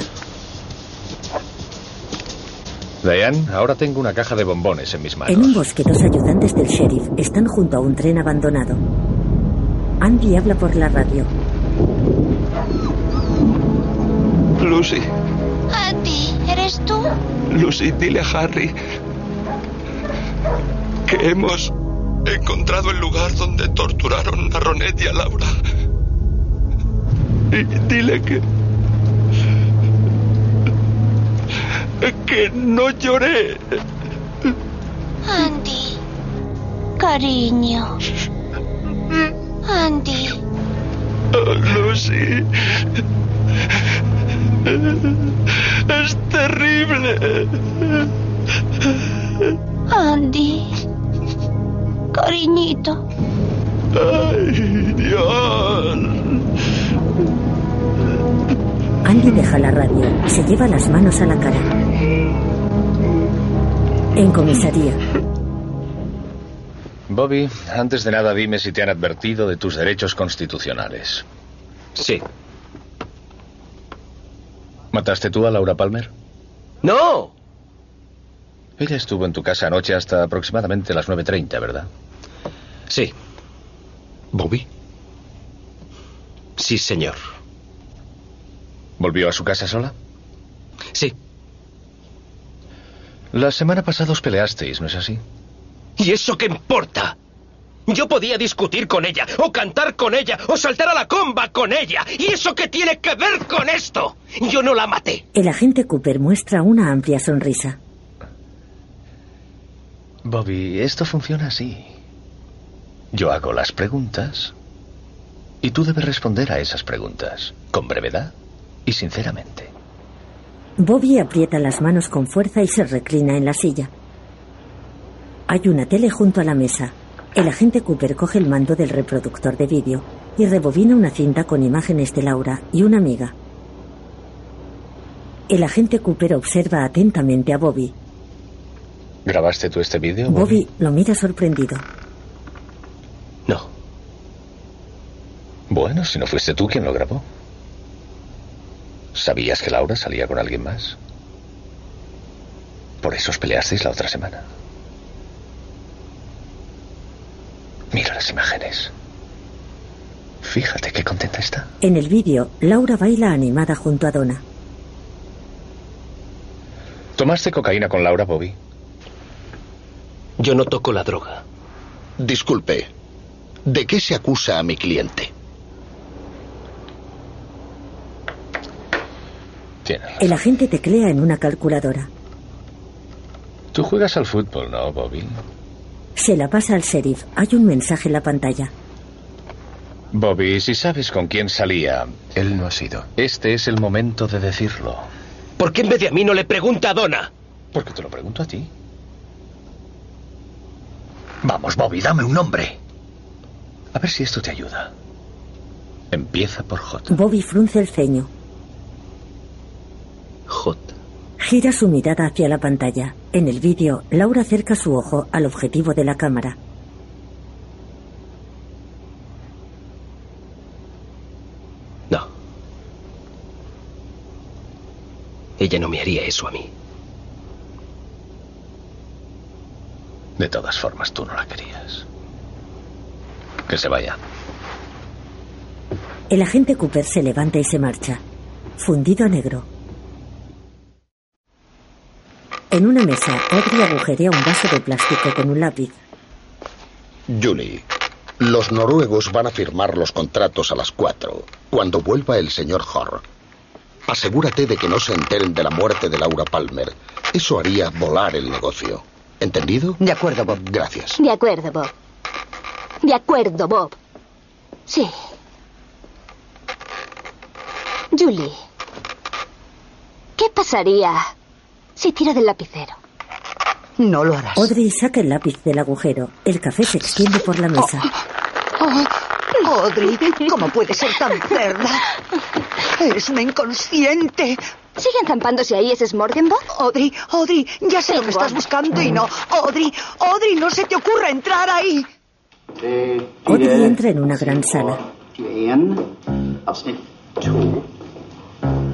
Diane, ahora tengo una caja de bombones en mis manos. En un bosque, dos ayudantes del sheriff están junto a un tren abandonado. Andy habla por la radio. Lucy. Andy, ¿eres tú? Lucy, dile a Harry que hemos encontrado el lugar donde torturaron a Ronet y a Laura. Y dile que... que no lloré. Andy, cariño. Andy. Oh, Lucy. Es terrible. Andy. Cariñito. Ay, Dios. Andy deja la radio. Se lleva las manos a la cara. En comisaría. Bobby, antes de nada dime si te han advertido de tus derechos constitucionales. Sí. ¿Mataste tú a Laura Palmer? ¡No! Ella estuvo en tu casa anoche hasta aproximadamente las 9.30, ¿verdad? Sí. ¿Bobby? Sí, señor. ¿Volvió a su casa sola? Sí. La semana pasada os peleasteis, ¿no es así? ¿Y eso qué importa? Yo podía discutir con ella, o cantar con ella, o saltar a la comba con ella. ¿Y eso qué tiene que ver con esto? Yo no la maté. El agente Cooper muestra una amplia sonrisa. Bobby, esto funciona así. Yo hago las preguntas y tú debes responder a esas preguntas con brevedad y sinceramente. Bobby aprieta las manos con fuerza y se reclina en la silla. Hay una tele junto a la mesa. El agente Cooper coge el mando del reproductor de vídeo y rebobina una cinta con imágenes de Laura y una amiga. El agente Cooper observa atentamente a Bobby. ¿Grabaste tú este vídeo? Bobby? Bobby lo mira sorprendido. No. Bueno, si no fuiste tú quien lo grabó. ¿Sabías que Laura salía con alguien más? Por eso os peleasteis la otra semana. Mira las imágenes. Fíjate qué contenta está. En el vídeo, Laura baila animada junto a Donna. ¿Tomaste cocaína con Laura, Bobby? Yo no toco la droga. Disculpe. ¿De qué se acusa a mi cliente? El agente teclea en una calculadora. Tú juegas al fútbol, ¿no, Bobby? Se la pasa al sheriff. Hay un mensaje en la pantalla. Bobby, si sabes con quién salía. Él no ha sido. Este es el momento de decirlo. ¿Por qué en vez de a mí no le pregunta a Donna? Porque te lo pregunto a ti. Vamos, Bobby, dame un nombre. A ver si esto te ayuda. Empieza por J. Bobby frunce el ceño. Gira su mirada hacia la pantalla. En el vídeo, Laura acerca su ojo al objetivo de la cámara. No. Ella no me haría eso a mí. De todas formas, tú no la querías. Que se vaya. El agente Cooper se levanta y se marcha. Fundido a negro. En una mesa, Audrey agujerea un vaso de plástico con un lápiz. Julie, los noruegos van a firmar los contratos a las cuatro, cuando vuelva el señor Horr. Asegúrate de que no se enteren de la muerte de Laura Palmer. Eso haría volar el negocio. ¿Entendido? De acuerdo, Bob. Gracias. De acuerdo, Bob. De acuerdo, Bob. Sí. Julie, ¿qué pasaría si tiro del lapicero? No lo harás. Audrey saca el lápiz del agujero. El café se extiende por la mesa. Oh, Audrey, ¿cómo puedes ser tan cerda? Eres una inconsciente. ¿Siguen zampándose ahí ese Smorgenbord? Audrey, Audrey, ya sé lo que estás buscando y no. Audrey, Audrey, no se te ocurra entrar ahí. Audrey entra en una gran sala.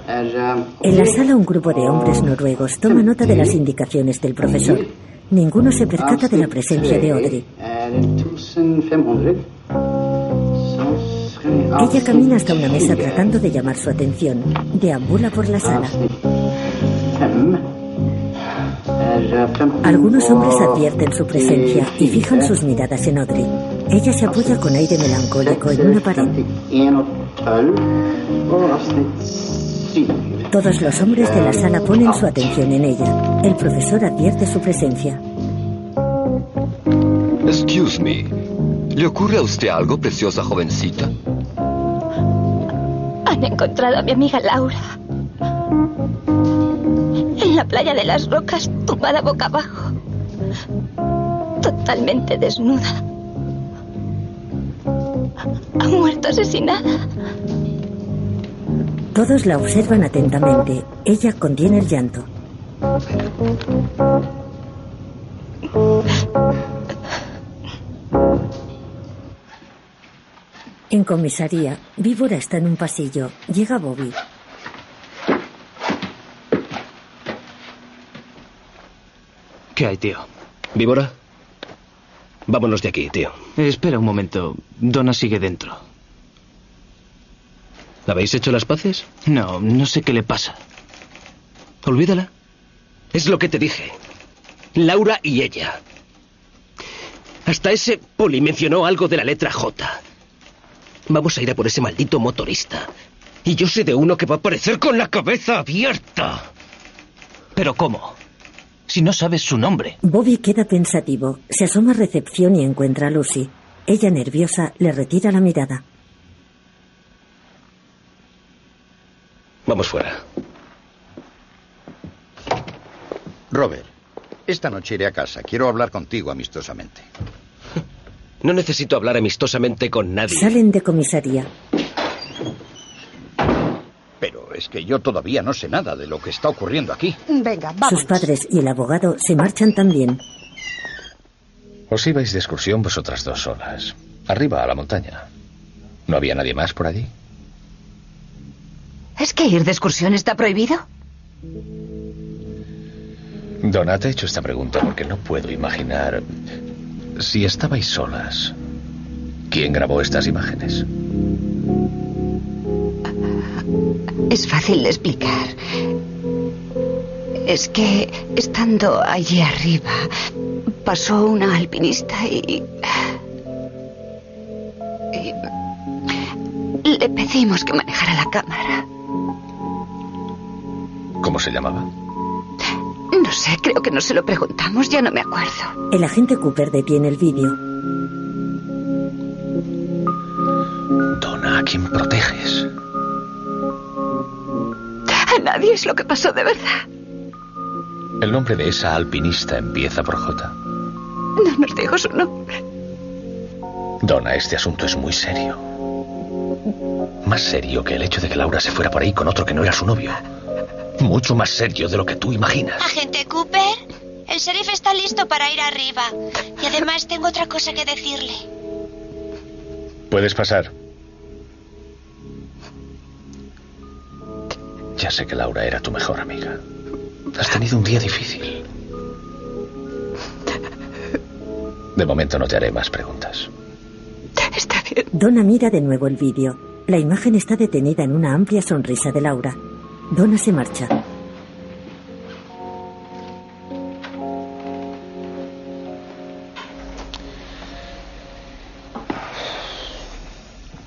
En la sala un grupo de hombres noruegos toma nota de las indicaciones del profesor. Ninguno se percata de la presencia de Audrey. Ella camina hasta una mesa tratando de llamar su atención. Deambula por la sala. Algunos hombres advierten su presencia y fijan sus miradas en Audrey. Ella se apoya con aire melancólico en una pared. Todos los hombres de la sala ponen su atención en ella. El profesor advierte su presencia. Excuse me. ¿Le ocurre a usted algo, preciosa jovencita? Han encontrado a mi amiga Laura. En la playa de las rocas, tumbada boca abajo. Totalmente desnuda. Ha muerto asesinada. Todos la observan atentamente. Ella contiene el llanto. En comisaría, Víbora está en un pasillo. Llega Bobby. ¿Qué hay, tío? ¿Víbora? Vámonos de aquí, tío. Espera un momento. Donna sigue dentro. ¿Habéis hecho las paces? No, no sé qué le pasa. Olvídala. Es lo que te dije. Laura y ella. Hasta ese poli mencionó algo de la letra J. Vamos a ir a por ese maldito motorista. Y yo sé de uno que va a aparecer con la cabeza abierta. ¿Pero cómo? Si no sabes su nombre. Bobby queda pensativo. Se asoma a recepción y encuentra a Lucy. Ella, nerviosa, le retira la mirada. Vamos fuera. Robert, esta noche iré a casa. Quiero hablar contigo amistosamente. No necesito hablar amistosamente con nadie. Salen de comisaría. Pero es que yo todavía no sé nada de lo que está ocurriendo aquí. Venga, vamos. Sus padres y el abogado se marchan también. Os ibais de excursión vosotras dos solas. Arriba, a la montaña. ¿No había nadie más por allí? ¿Es que ir de excursión está prohibido? Donna, te he hecho esta pregunta porque no puedo imaginar si estabais solas. ¿Quién grabó estas imágenes? Es fácil de explicar. Es que estando allí arriba, pasó una alpinista y... y le pedimos que manejara la cámara. ¿Cómo se llamaba? No sé, creo que no se lo preguntamos, ya no me acuerdo. El agente Cooper detiene el vídeo. Donna, ¿a quién proteges? A nadie es lo que pasó de verdad. El nombre de esa alpinista empieza por J. No nos dijo su nombre. Donna, este asunto es muy serio. Más serio que el hecho de que Laura se fuera por ahí con otro que no era su novio. Mucho más serio de lo que tú imaginas. Agente Cooper, el sheriff está listo para ir arriba. Y además tengo otra cosa que decirle. Puedes pasar. Ya sé que Laura era tu mejor amiga. Has tenido un día difícil. De momento no te haré más preguntas. Donna mira de nuevo el vídeo. La imagen está detenida en una amplia sonrisa de Laura. Donna se marcha.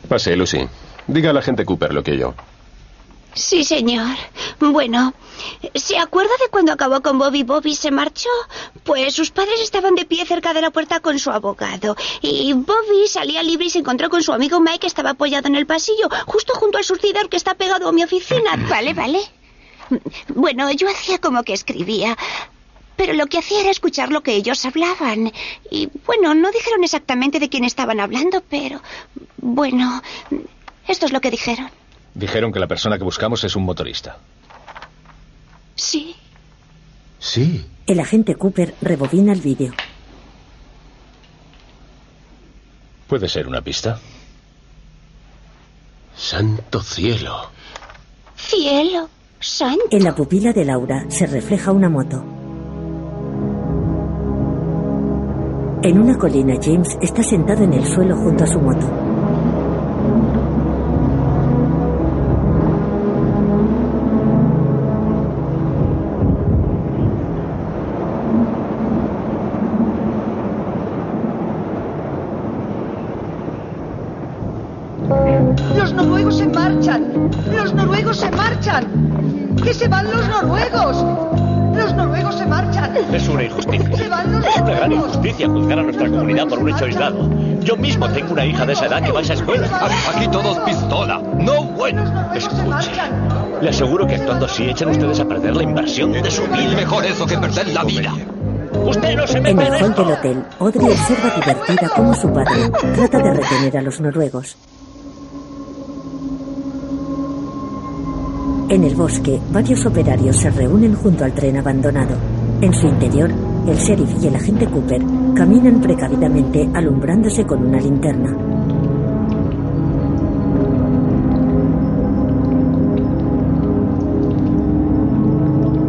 Pase, Lucy. Diga a la gente Cooper lo que yo. Sí, señor. Bueno, ¿se acuerda de cuando acabó con Bobby Bobby se marchó? Pues sus padres estaban de pie cerca de la puerta con su abogado. Y Bobby salía libre y se encontró con su amigo Mike que estaba apoyado en el pasillo, justo junto al surtidor que está pegado a mi oficina. Vale, vale. Bueno, yo hacía como que escribía. Pero lo que hacía era escuchar lo que ellos hablaban. Y bueno, no dijeron exactamente de quién estaban hablando, pero bueno, esto es lo que dijeron. Dijeron que la persona que buscamos es un motorista. Sí. Sí. El agente Cooper rebobina el vídeo. ¿Puede ser una pista? Santo cielo. Cielo, santo. En la pupila de Laura se refleja una moto. En una colina, James está sentado en el suelo junto a su moto. Por un hecho aislado. Yo mismo tengo una hija de esa edad que va a esa escuela. Aquí todos pistola. No bueno. Escuche. Le aseguro que actuando así echan ustedes a perder la inversión de su vida. Mejor eso que perder la vida. Usted no se En el en hall esto. del hotel, Audrey observa divertida cómo su padre trata de retener a los noruegos. En el bosque, varios operarios se reúnen junto al tren abandonado. En su interior, el sheriff y el agente Cooper caminan precavidamente alumbrándose con una linterna.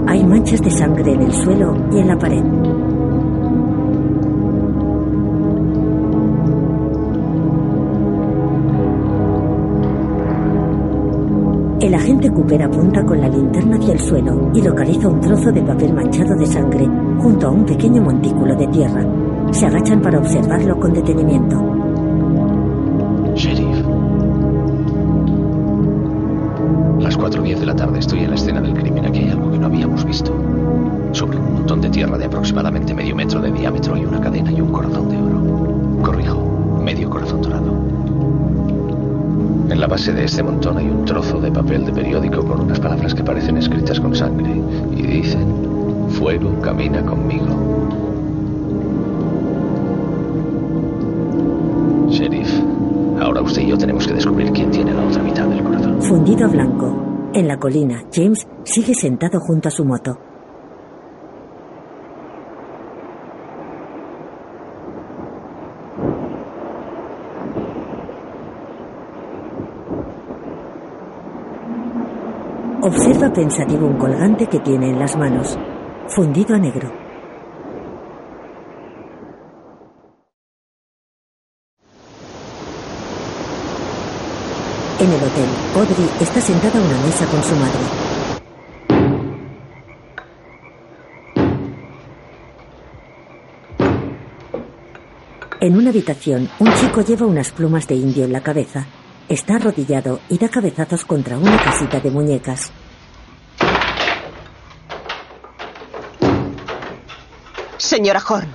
Hay manchas de sangre en el suelo y en la pared. El agente Cooper apunta con la linterna hacia el suelo y localiza un trozo de papel manchado de sangre junto a un pequeño montículo de tierra. Se agachan para observarlo con detenimiento. Sheriff. Las 4.10 de la tarde estoy en la escena del crimen. Aquí hay algo que no habíamos visto. Sobre un montón de tierra de aproximadamente medio metro de diámetro y una cadena y un corazón de oro. Corrijo, medio corazón dorado. En la base de este montón hay un trozo de papel de periódico con unas palabras que parecen escritas con sangre. Y dicen, fuego camina conmigo. Usted y yo tenemos que descubrir quién tiene la otra mitad del corazón. Fundido blanco. En la colina, James sigue sentado junto a su moto. Observa pensativo un colgante que tiene en las manos, fundido a negro. En el hotel, Audrey está sentada a una mesa con su madre. En una habitación, un chico lleva unas plumas de indio en la cabeza. Está arrodillado y da cabezazos contra una casita de muñecas. Señora Horn.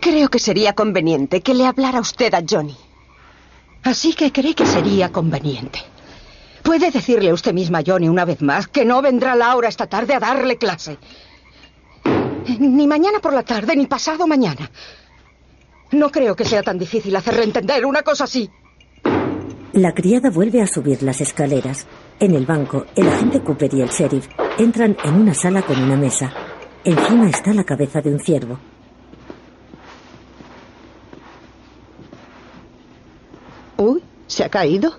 Creo que sería conveniente que le hablara usted a Johnny. Así que cree que sería conveniente. Puede decirle usted misma Johnny una vez más que no vendrá Laura esta tarde a darle clase. Ni mañana por la tarde, ni pasado mañana. No creo que sea tan difícil hacerle entender una cosa así. La criada vuelve a subir las escaleras. En el banco, el agente Cooper y el sheriff entran en una sala con una mesa. Encima está la cabeza de un ciervo. ¿Se ha caído?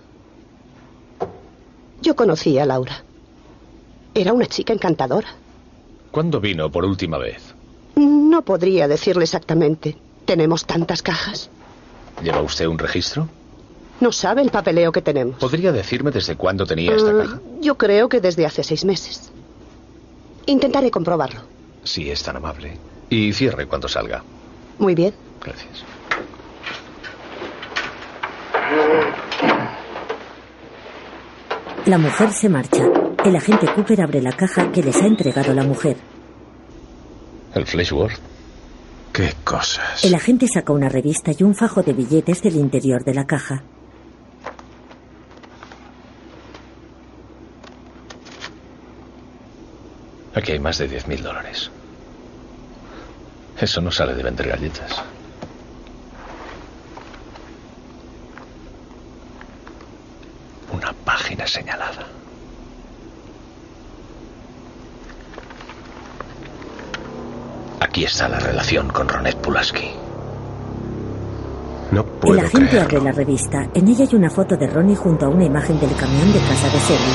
Yo conocí a Laura. Era una chica encantadora. ¿Cuándo vino por última vez? No podría decirle exactamente. Tenemos tantas cajas. ¿Lleva usted un registro? No sabe el papeleo que tenemos. ¿Podría decirme desde cuándo tenía esta Mm, caja? Yo creo que desde hace seis meses. Intentaré comprobarlo. Si es tan amable. Y cierre cuando salga. Muy bien. Gracias. La mujer se marcha. El agente Cooper abre la caja que les ha entregado la mujer. ¿El Fleshworth? ¿Qué cosas? El agente saca una revista y un fajo de billetes del interior de la caja. Aquí hay más de 10.000 dólares. Eso no sale de vender galletas. Una página señalada. Aquí está la relación con Ronet Pulaski. No El puedo agente creer. abre la revista. En ella hay una foto de Ronnie junto a una imagen del camión de casa de Shelly.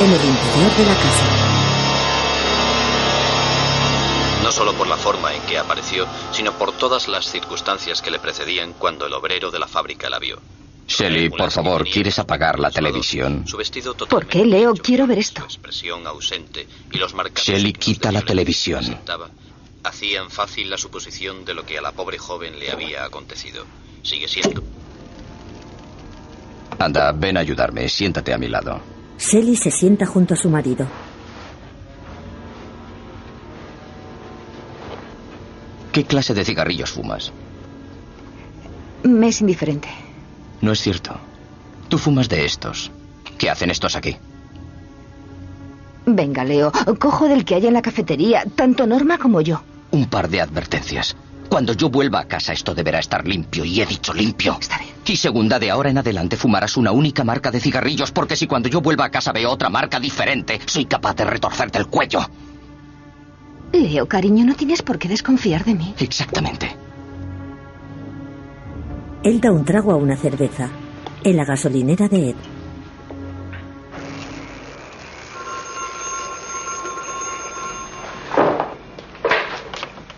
En el interior de la casa. No solo por la forma en que apareció, sino por todas las circunstancias que le precedían cuando el obrero de la fábrica la vio. Shelly, por favor, ¿quieres apagar la televisión? ¿Por qué, Leo? Quiero ver esto. Shelly, quita la televisión. hacían fácil la suposición de lo que a la pobre joven le había acontecido. Sigue siendo Anda, ven a ayudarme. Siéntate a mi lado. Shelly se sienta junto a su marido. ¿Qué clase de cigarrillos fumas? Me es indiferente. No es cierto. Tú fumas de estos. ¿Qué hacen estos aquí? Venga, Leo, cojo del que hay en la cafetería, tanto Norma como yo. Un par de advertencias. Cuando yo vuelva a casa esto deberá estar limpio, y he dicho limpio. Está bien. Y segunda, de ahora en adelante fumarás una única marca de cigarrillos, porque si cuando yo vuelva a casa veo otra marca diferente, soy capaz de retorcerte el cuello. Leo, cariño, no tienes por qué desconfiar de mí. Exactamente. Él da un trago a una cerveza. En la gasolinera de Ed.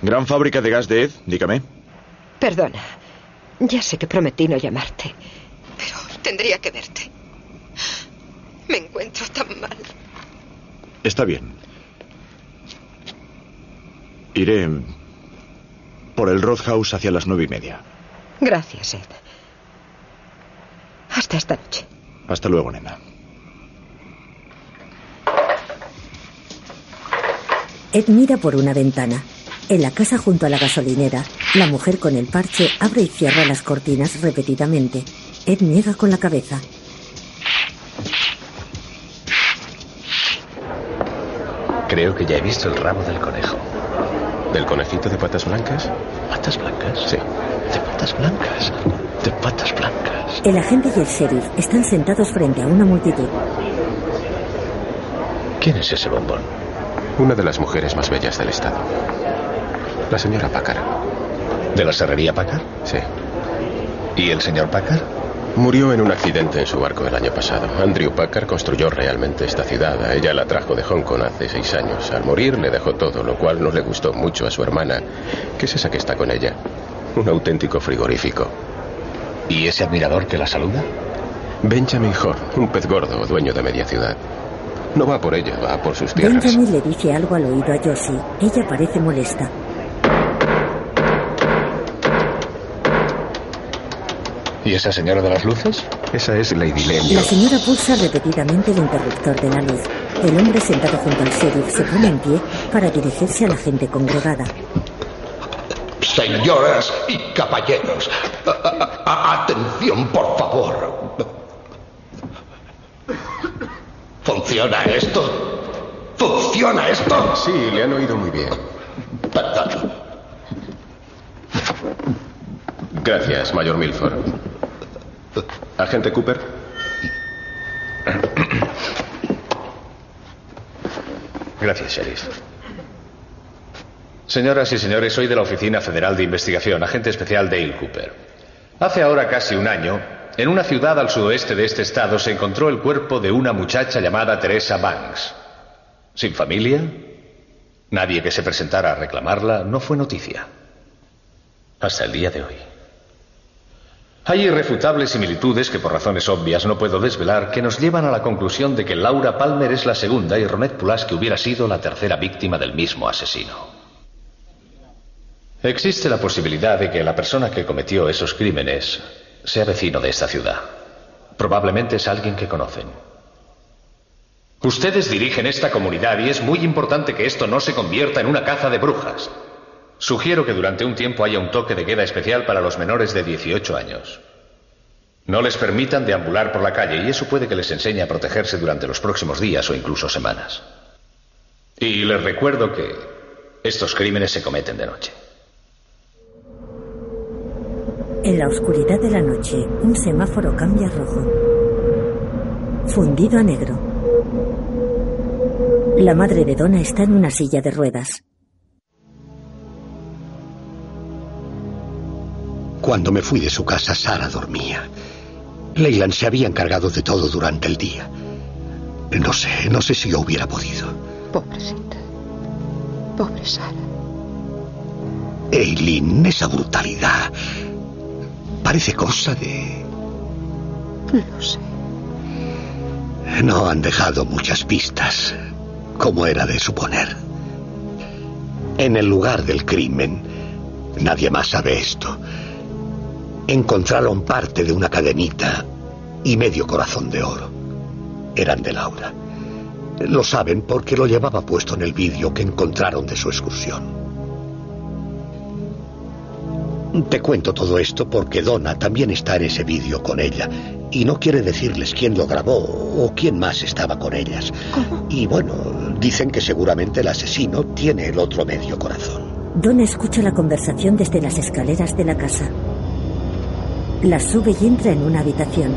Gran fábrica de gas de Ed, dígame. Perdona. Ya sé que prometí no llamarte. Pero tendría que verte. Me encuentro tan mal. Está bien. Iré por el Roadhouse hacia las nueve y media. Gracias, Ed. Hasta esta noche. Hasta luego, nena. Ed mira por una ventana. En la casa junto a la gasolinera, la mujer con el parche abre y cierra las cortinas repetidamente. Ed niega con la cabeza. Creo que ya he visto el rabo del conejo. ¿Del conejito de patas blancas? ¿Patas blancas? Sí. De patas blancas. De patas blancas. El agente y el sheriff están sentados frente a una multitud. ¿Quién es ese bombón? Una de las mujeres más bellas del estado. La señora Packard. ¿De la serrería Packard? Sí. ¿Y el señor Packard? Murió en un accidente en su barco el año pasado. Andrew Packard construyó realmente esta ciudad. A ella la trajo de Hong Kong hace seis años. Al morir le dejó todo, lo cual no le gustó mucho a su hermana. ¿Qué es esa que está con ella? Un auténtico frigorífico. ¿Y ese admirador que la saluda? Benjamin Horn, un pez gordo, dueño de media ciudad. No va por ella, va por sus tierras. Benjamin le dice algo al oído a Josie. Ella parece molesta. ¿Y esa señora de las luces? Esa es Lady La Lemio. señora pulsa repetidamente el interruptor de la luz. El hombre sentado junto al sheriff se pone en pie para dirigirse a la gente congregada. Señoras y caballeros, a- a- a- atención, por favor. ¿Funciona esto? ¿Funciona esto? Sí, le han oído muy bien. Perdón. Gracias, Mayor Milford. Agente Cooper. Gracias, sheriff. Señoras y señores, soy de la Oficina Federal de Investigación, agente especial Dale Cooper. Hace ahora casi un año, en una ciudad al sudoeste de este estado se encontró el cuerpo de una muchacha llamada Teresa Banks. Sin familia, nadie que se presentara a reclamarla, no fue noticia. Hasta el día de hoy. Hay irrefutables similitudes que por razones obvias no puedo desvelar que nos llevan a la conclusión de que Laura Palmer es la segunda y Ronette Pulaski hubiera sido la tercera víctima del mismo asesino. Existe la posibilidad de que la persona que cometió esos crímenes sea vecino de esta ciudad. Probablemente es alguien que conocen. Ustedes dirigen esta comunidad y es muy importante que esto no se convierta en una caza de brujas. Sugiero que durante un tiempo haya un toque de queda especial para los menores de 18 años. No les permitan deambular por la calle y eso puede que les enseñe a protegerse durante los próximos días o incluso semanas. Y les recuerdo que estos crímenes se cometen de noche. En la oscuridad de la noche, un semáforo cambia a rojo. Fundido a negro. La madre de Donna está en una silla de ruedas. Cuando me fui de su casa, Sara dormía. Leyland se había encargado de todo durante el día. No sé, no sé si yo hubiera podido. Pobrecita. Pobre Sara. Eileen, esa brutalidad. Parece cosa de... Lo sé. No han dejado muchas pistas, como era de suponer. En el lugar del crimen, nadie más sabe esto. Encontraron parte de una cadenita y medio corazón de oro. Eran de Laura. Lo saben porque lo llevaba puesto en el vídeo que encontraron de su excursión. Te cuento todo esto porque Donna también está en ese vídeo con ella y no quiere decirles quién lo grabó o quién más estaba con ellas. Y bueno, dicen que seguramente el asesino tiene el otro medio corazón. Donna escucha la conversación desde las escaleras de la casa. La sube y entra en una habitación.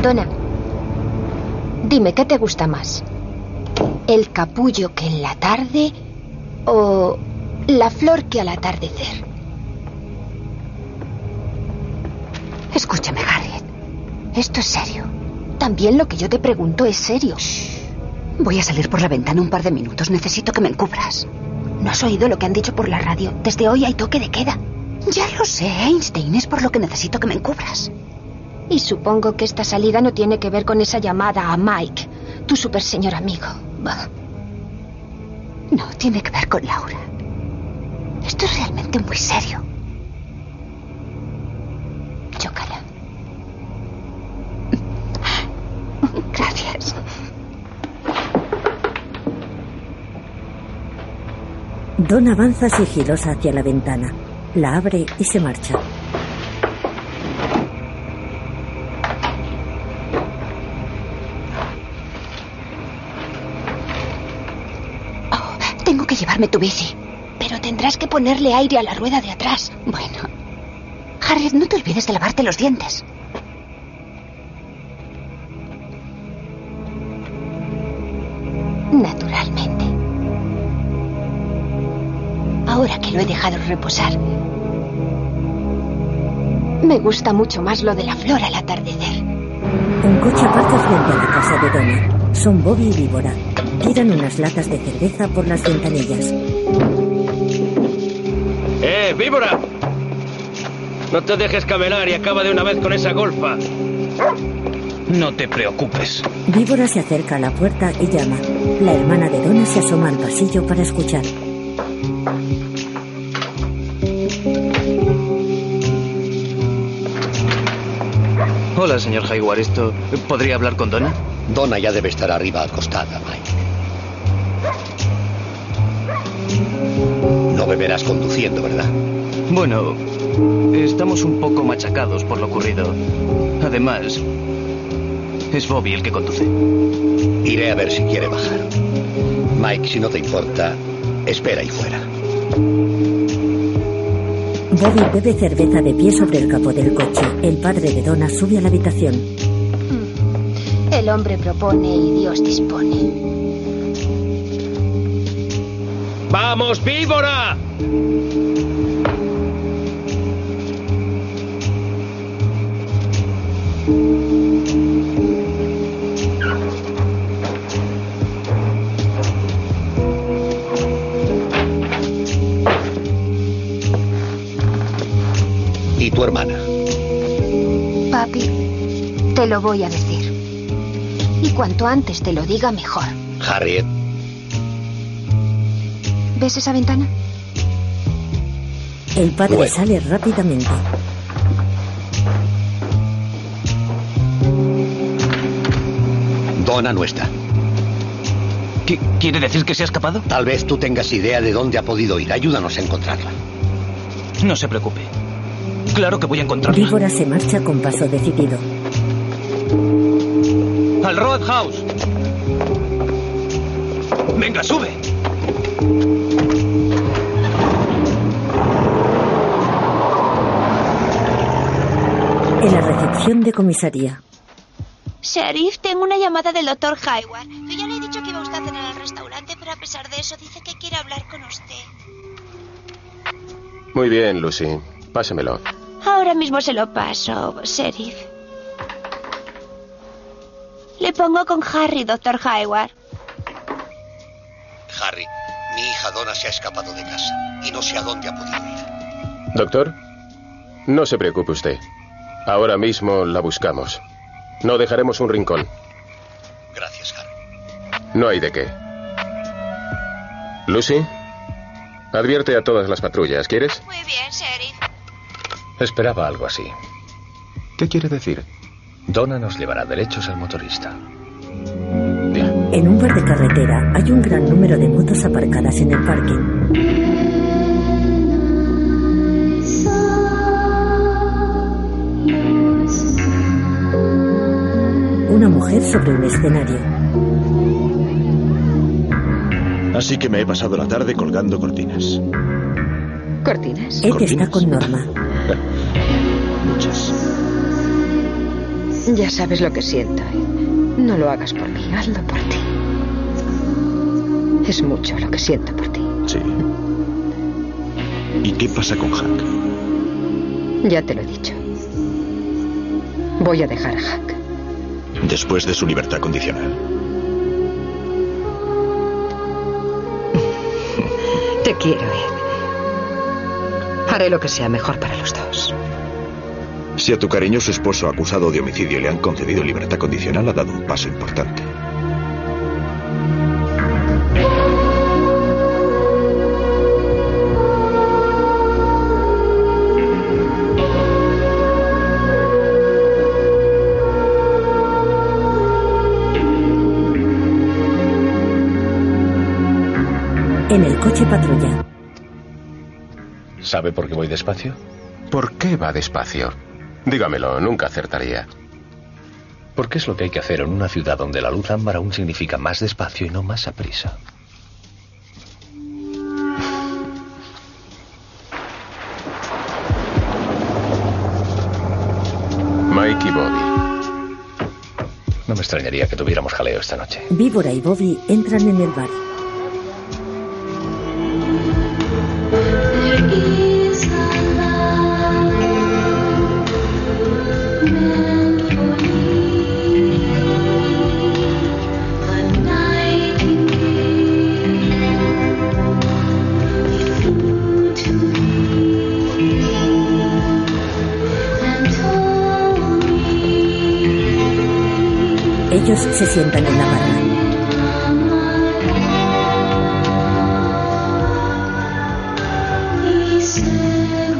Donna, dime, ¿qué te gusta más? ¿El capullo que en la tarde o la flor que al atardecer? Escúchame, Harriet. Esto es serio. También lo que yo te pregunto es serio. Voy a salir por la ventana un par de minutos. Necesito que me encubras. ¿No has oído lo que han dicho por la radio? Desde hoy hay toque de queda. Ya lo sé, Einstein. Es por lo que necesito que me encubras. Y supongo que esta salida no tiene que ver con esa llamada a Mike, tu super señor amigo. No, tiene que ver con Laura. Esto es realmente muy serio. Chócala. Gracias. Don avanza sigilosa hacia la ventana. La abre y se marcha. Oh, llevarme tu bici. Pero tendrás que ponerle aire a la rueda de atrás. Bueno. Harriet, no te olvides de lavarte los dientes. Naturalmente. Ahora que lo he dejado reposar, me gusta mucho más lo de la flor al atardecer. Un coche aparca frente a la casa de Donna. Son Bobby y Víbora. Tiran unas latas de cerveza por las ventanillas. ¡Eh, víbora! No te dejes camelar y acaba de una vez con esa golfa. No te preocupes. Víbora se acerca a la puerta y llama. La hermana de Donna se asoma al pasillo para escuchar. Hola, señor Hayward. ¿Esto podría hablar con Donna? Donna ya debe estar arriba acostada, Mike. No beberás conduciendo, ¿verdad? Bueno, estamos un poco machacados por lo ocurrido. Además, es Bobby el que conduce. Iré a ver si quiere bajar. Mike, si no te importa, espera ahí fuera. Bobby bebe cerveza de pie sobre el capó del coche. El padre de Donna sube a la habitación. El hombre propone y Dios dispone. ¡Vamos, víbora! ¿Y tu hermana? Papi, te lo voy a decir. Y cuanto antes te lo diga, mejor. Harriet, ¿Ves esa ventana? El padre Bueno. sale rápidamente. Donna no está. ¿Quiere decir que se ha escapado? Tal vez tú tengas idea de dónde ha podido ir. Ayúdanos a encontrarla. No se preocupe. Claro que voy a encontrarla. Víbora se marcha con paso decidido. ¡Al Roadhouse! ¡Venga, sube! Recepción de comisaría. Sheriff, tengo una llamada del doctor Hayward. Yo ya le he dicho que iba usted a cenar al restaurante, pero a pesar de eso dice que quiere hablar con usted. Muy bien, Lucy. Pásemelo. Ahora mismo se lo paso, Sheriff. Le pongo con Harry, doctor Hayward. Harry, mi hija Donna se ha escapado de casa y no sé a dónde ha podido ir. Doctor, no se preocupe usted. Ahora mismo la buscamos. No dejaremos un rincón. Gracias, Harry. No hay de qué. Lucy, advierte a todas las patrullas, ¿quieres? Muy bien, Sheriff. Esperaba algo así. ¿Qué quiere decir? Donna nos llevará derechos al motorista. En un bar de carretera hay un gran número de motos aparcadas en el parking. Una mujer sobre un escenario. Así que me he pasado la tarde colgando cortinas. ¿Cortinas? Ed está con Norma. Muchas. Ya sabes lo que siento. ¿eh? No lo hagas por mí, hazlo por ti. Es mucho lo que siento por ti. Sí. ¿Y qué pasa con Hank? Ya te lo he dicho. Voy a dejar a Hank. Después de su libertad condicional. Te quiero, Ed. Haré lo que sea mejor para los dos. Si a tu cariñoso esposo acusado de homicidio le han concedido libertad condicional, ha dado un paso importante. En el coche patrulla. ¿Sabe por qué voy despacio? ¿Por qué va despacio? Dígamelo, nunca acertaría. Porque es lo que hay que hacer en una ciudad donde la luz ámbar aún significa más despacio y no más a prisa. Mike y Bobby. No me extrañaría que tuviéramos jaleo esta noche. Víbora y Bobby entran en el bar. Ellos se sientan en la barra.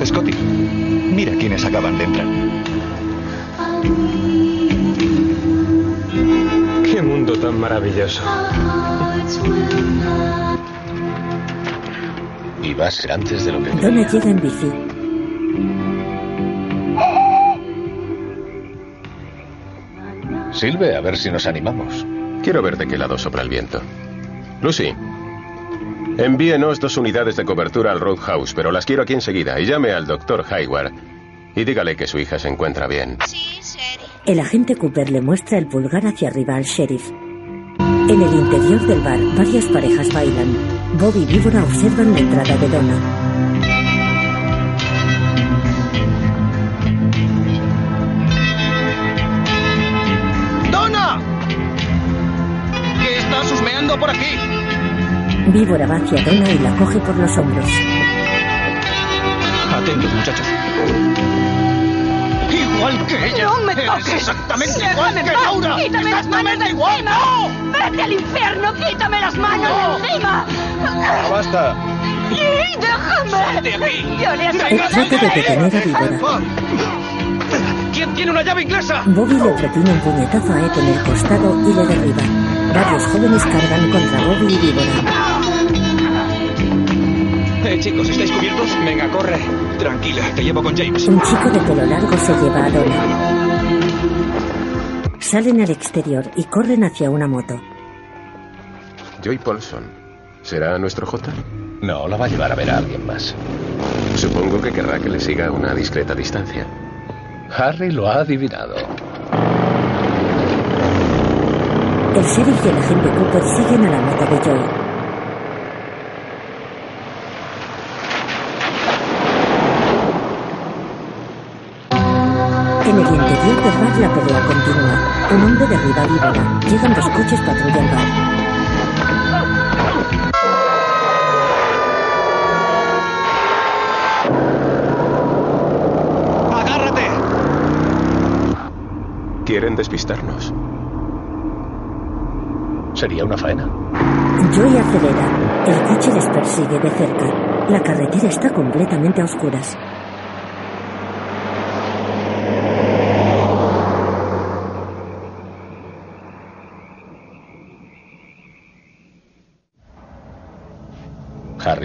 Scotty, mira quiénes acaban de entrar. Qué mundo tan maravilloso. Y va a ser antes de lo que... Donna llega en bici. Silve, a ver si nos animamos. Quiero ver de qué lado sopla el viento. Lucy, Envíenos dos unidades de cobertura al Roadhouse, pero las quiero aquí enseguida. Y llame al doctor Hayward y dígale que su hija se encuentra bien. El agente Cooper le muestra el pulgar hacia arriba al sheriff. En el interior del bar, varias parejas bailan. Bob y Víbora observan la entrada de Donna. Víbora va hacia Donna y la coge por los hombros. Atentos, muchachos. Igual que ella. ¡No me Eres toques! exactamente ¡Déjame igual que paz! Laura. ¡Quítame las manos de igual. encima! ¡Vete al infierno! ¡Quítame las manos de encima! Basta. ¡Y déjame! de aquí! ¡Yo le trata de detener a Víbora. ¿Quién tiene una llave inglesa? Bobby le propina un puñetazo a Ed en el costado y le derriba. Varios jóvenes cargan contra Bobby y Víbora. Chicos, ¿estáis cubiertos? Venga, corre. Tranquila, te llevo con James. Un chico de pelo largo se lleva a Donna. Salen al exterior y corren hacia una moto. Joy Paulson. ¿Será nuestro J? No, la va a llevar a ver a alguien más. Supongo que querrá que le siga a una discreta distancia. Harry lo ha adivinado. El sheriff y el agente Cooper siguen a la moto de Joy. En el interior del bar la pelea continúa. Un hombre derriba a Víbora. Llegan dos coches patrulla al bar. ¡Agárrate! Quieren despistarnos. Sería una faena. Joy acelera. El coche les persigue de cerca. La carretera está completamente a oscuras.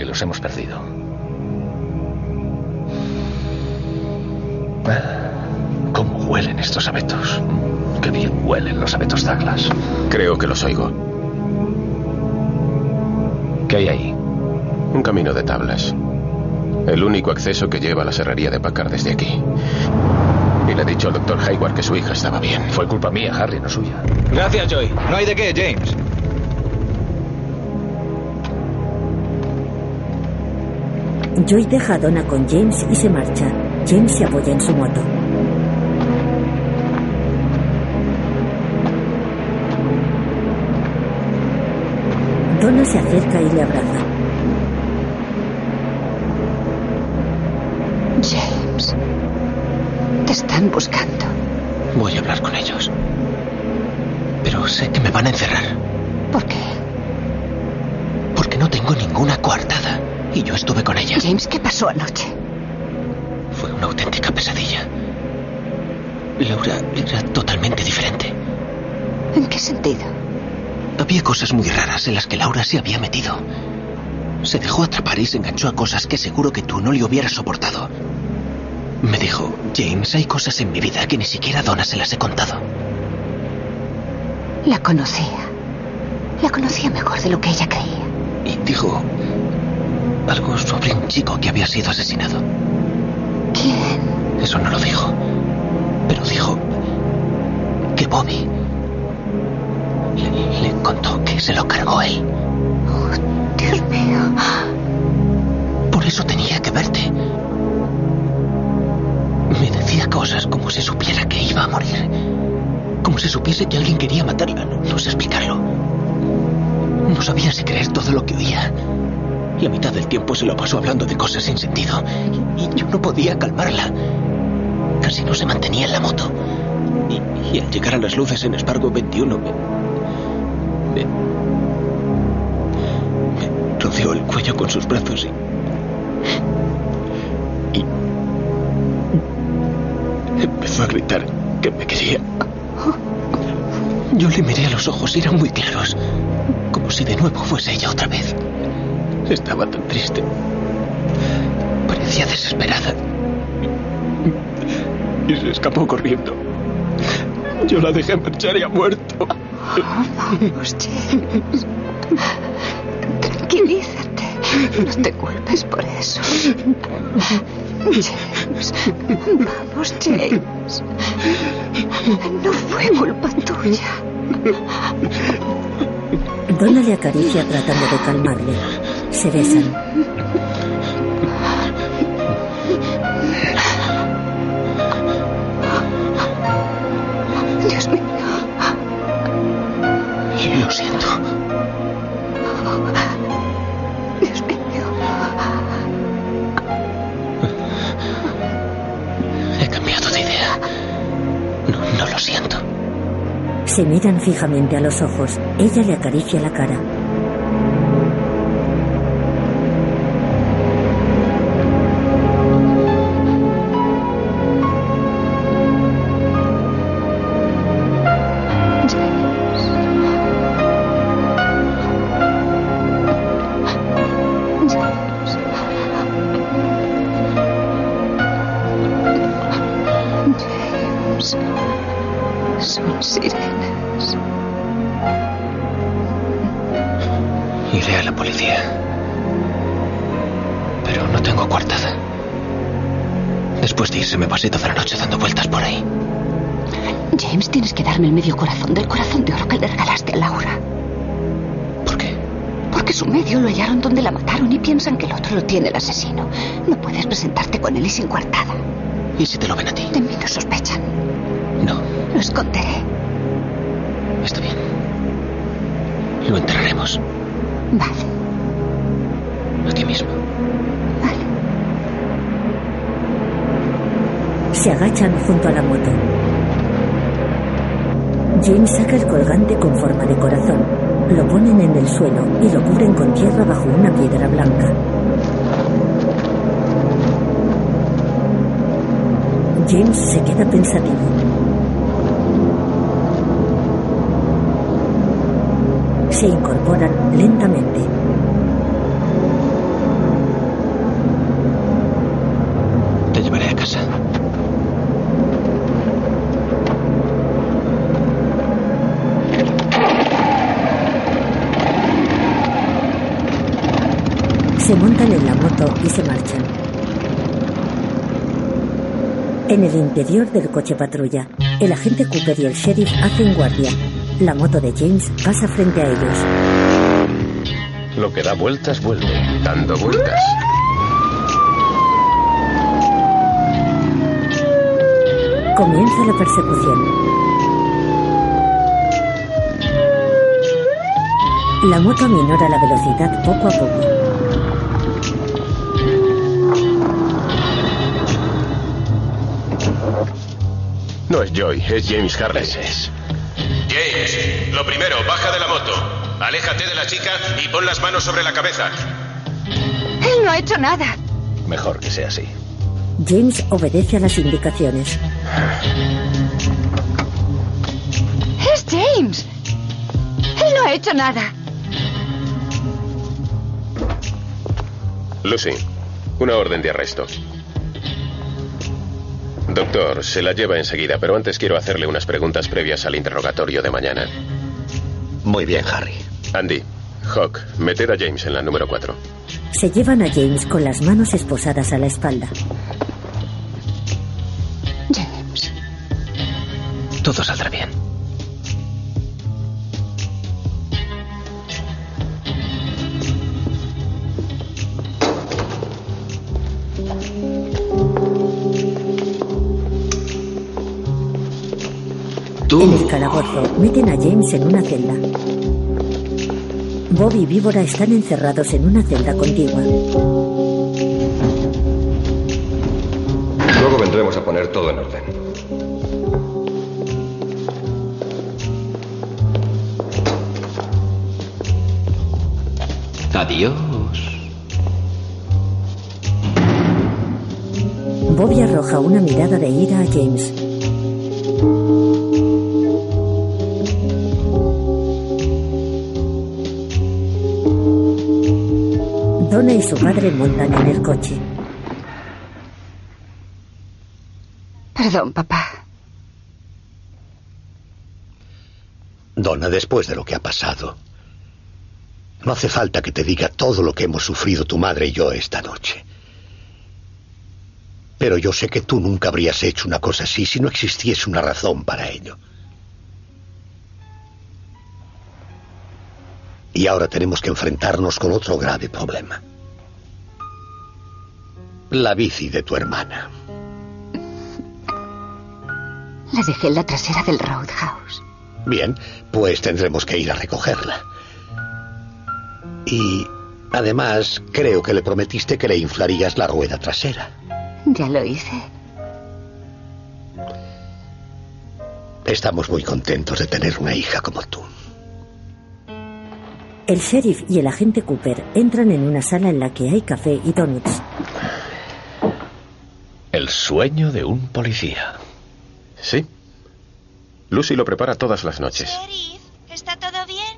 Los hemos perdido. ¿Cómo huelen estos abetos? Qué bien huelen los abetos Douglas. Creo que los oigo. ¿Qué hay ahí? Un camino de tablas. El único acceso que lleva a la serrería de Packard desde aquí. Y le he dicho al doctor Hayward que su hija estaba bien. Fue culpa mía, Harry, no suya. Gracias, Joy. No hay de qué, James. Joy deja a Donna con James y se marcha. James se apoya en su moto. Donna se acerca y le abraza. James. Te están buscando. Voy a hablar con ellos. Pero sé que me van a encerrar. ¿Por qué? Porque no tengo ninguna coartada. Y yo estuve con ella. James, ¿qué pasó anoche? Fue una auténtica pesadilla. Laura era totalmente diferente. ¿En qué sentido? Había cosas muy raras en las que Laura se había metido. Se dejó atrapar y se enganchó a cosas que seguro que tú no le hubieras soportado. Me dijo, James, hay cosas en mi vida que ni siquiera a Donna se las he contado. La conocía. La conocía mejor de lo que ella creía. Y dijo algo sobre un chico que había sido asesinado. ¿Quién? Eso no lo dijo. Pero dijo que Bobby le, le contó que se lo cargó él. Dios mío. Por eso tenía que verte. Me decía cosas como si supiera que iba a morir. Como si supiese que alguien quería matarla. No, no sé explicarlo. No sabía si creer todo lo que oía. La mitad del tiempo se lo pasó hablando de cosas sin sentido. Y, yo no podía calmarla. Casi no se mantenía en la moto. Y, y al llegar a las luces en Espargo 21 me, me, me rodeó el cuello con sus brazos y, y empezó a gritar que me quería. Yo le miré a los ojos y eran muy claros, como si de nuevo fuese ella otra vez. Estaba tan triste. Parecía desesperada. Y se escapó corriendo. Yo la dejé marchar y ha muerto. Vamos, James. Tranquilízate. No te culpes por eso. James. Vamos, James. No fue culpa tuya. Donna le acaricia tratando de calmarle. Se besan. Dios mío. Lo siento. Dios mío. He cambiado de idea. No, no lo siento. Se miran fijamente a los ojos. Ella le acaricia la cara. Lo enterraremos. Vale. Aquí mismo. Se agachan junto a la moto. James saca el colgante con forma de corazón. Lo ponen en el suelo y lo cubren con tierra bajo una piedra blanca. James se queda pensativo. Se incorporan lentamente. Te llevaré a casa. Se montan en la moto y se marchan. En el interior del coche patrulla, el agente Cooper y el sheriff hacen guardia. La moto de James pasa frente a ellos. Lo que da vueltas vuelve, dando vueltas. Comienza la persecución. La moto minora la velocidad poco a poco. No es Joy, es James Harley. Aléjate de la chica y pon las manos sobre la cabeza. Él no ha hecho nada. Mejor que sea así. James obedece a las indicaciones. Es James. Él no ha hecho nada. Lucy, una orden de arresto. Doctor, se la lleva enseguida, pero antes quiero hacerle unas preguntas previas al interrogatorio de mañana. Muy bien, Harry. Andy, Hawk, meted a James en la número 4. Se llevan a James con las manos esposadas a la espalda. Calabozo meten a James en una celda. Bob y Víbora están encerrados en una celda contigua. Luego vendremos a poner todo en orden. Adiós. Bobby arroja una mirada de ira a James. Donna y su padre montan en el coche. Perdón, papá. Donna, después de lo que ha pasado, No hace falta que te diga todo lo que hemos sufrido tu madre y yo esta noche. Pero yo sé que tú nunca habrías hecho una cosa así si no existiese una razón para ello. Y ahora tenemos que enfrentarnos con otro grave problema. La bici de tu hermana. La dejé en la trasera del Roadhouse. Bien, pues tendremos que ir a recogerla. Y además, creo que le prometiste que le inflarías la rueda trasera. Ya lo hice. Estamos muy contentos de tener una hija como tú. El sheriff y el agente Cooper entran en una sala en la que hay café y donuts. El sueño de un policía. Sí. Lucy lo prepara todas las noches. Sheriff, ¿está todo bien?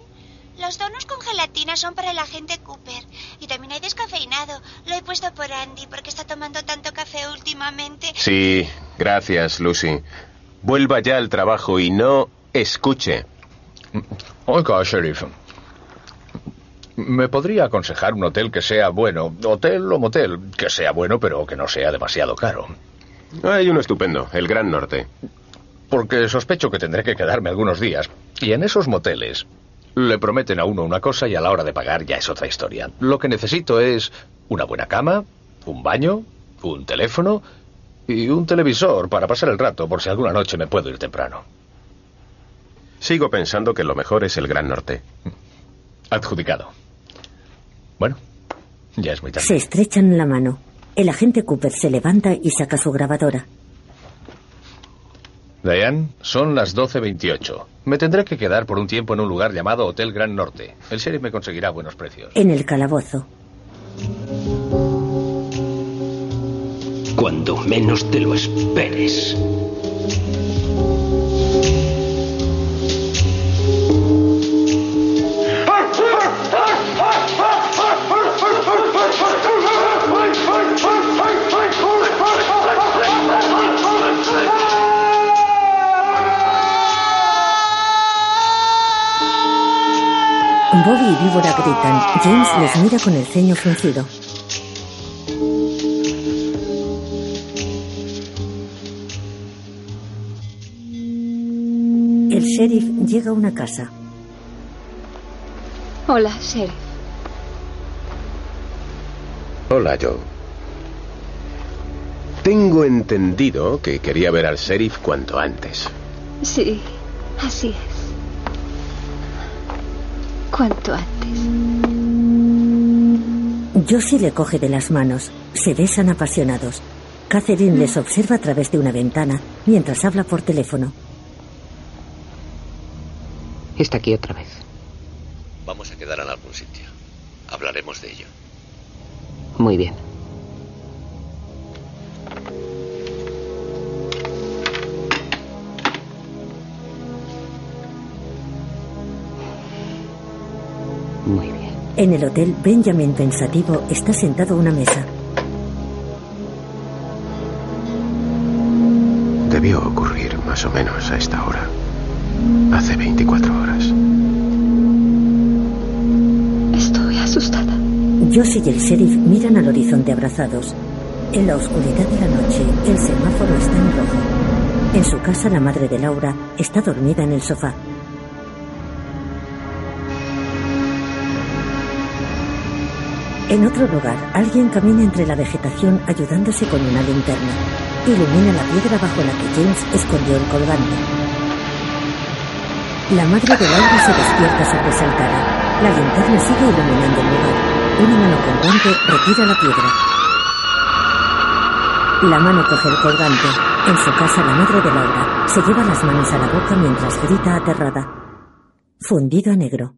Los donuts con gelatina son para el agente Cooper. Y también hay descafeinado. Lo he puesto por Andy porque está tomando tanto café últimamente. Sí, gracias, Lucy. Vuelva ya al trabajo y no escuche. Oiga, sheriff. ¿Me podría aconsejar un hotel que sea bueno? Hotel o motel, que sea bueno pero que no sea demasiado caro. Hay uno estupendo, el Gran Norte. Porque sospecho que tendré que quedarme algunos días. Y en esos moteles le prometen a uno una cosa y a la hora de pagar ya es otra historia. Lo que necesito es una buena cama, un baño, un teléfono y un televisor para pasar el rato por si alguna noche me puedo ir temprano. Sigo pensando que lo mejor es el Gran Norte. Adjudicado. Bueno, ya es muy tarde. Se estrechan la mano. El agente Cooper se levanta y saca su grabadora. Diane, son las 12.28. Me tendré que quedar por un tiempo en un lugar llamado Hotel Gran Norte. El sheriff me conseguirá buenos precios. En el calabozo. Cuando menos te lo esperes. Bobby y Víbora gritan. James les mira con el ceño fruncido. El sheriff llega a una casa. Hola, sheriff. Hola, Joe. Tengo entendido que quería ver al sheriff cuanto antes. Sí, así es. Cuanto antes. Josie le coge de las manos. Se besan apasionados. Catherine les observa a través de una ventana mientras habla por teléfono. Está aquí otra vez. Vamos a quedar en algún sitio. Hablaremos de ello. Muy bien. En el hotel, Benjamin pensativo está sentado a una mesa. Debió ocurrir más o menos a esta hora. Hace 24 horas. Estoy asustada. Josie y el sheriff miran al horizonte abrazados. En la oscuridad de la noche, el semáforo está en rojo. En su casa, la madre de Laura está dormida en el sofá. En otro lugar, alguien camina entre la vegetación ayudándose con una linterna. Ilumina la piedra bajo la que James escondió el colgante. La madre de Laura se despierta sobresaltada. La linterna sigue iluminando el lugar. Una mano con guante retira la piedra. La mano coge el colgante. En su casa, la madre de Laura se lleva las manos a la boca mientras grita aterrada. Fundido a negro.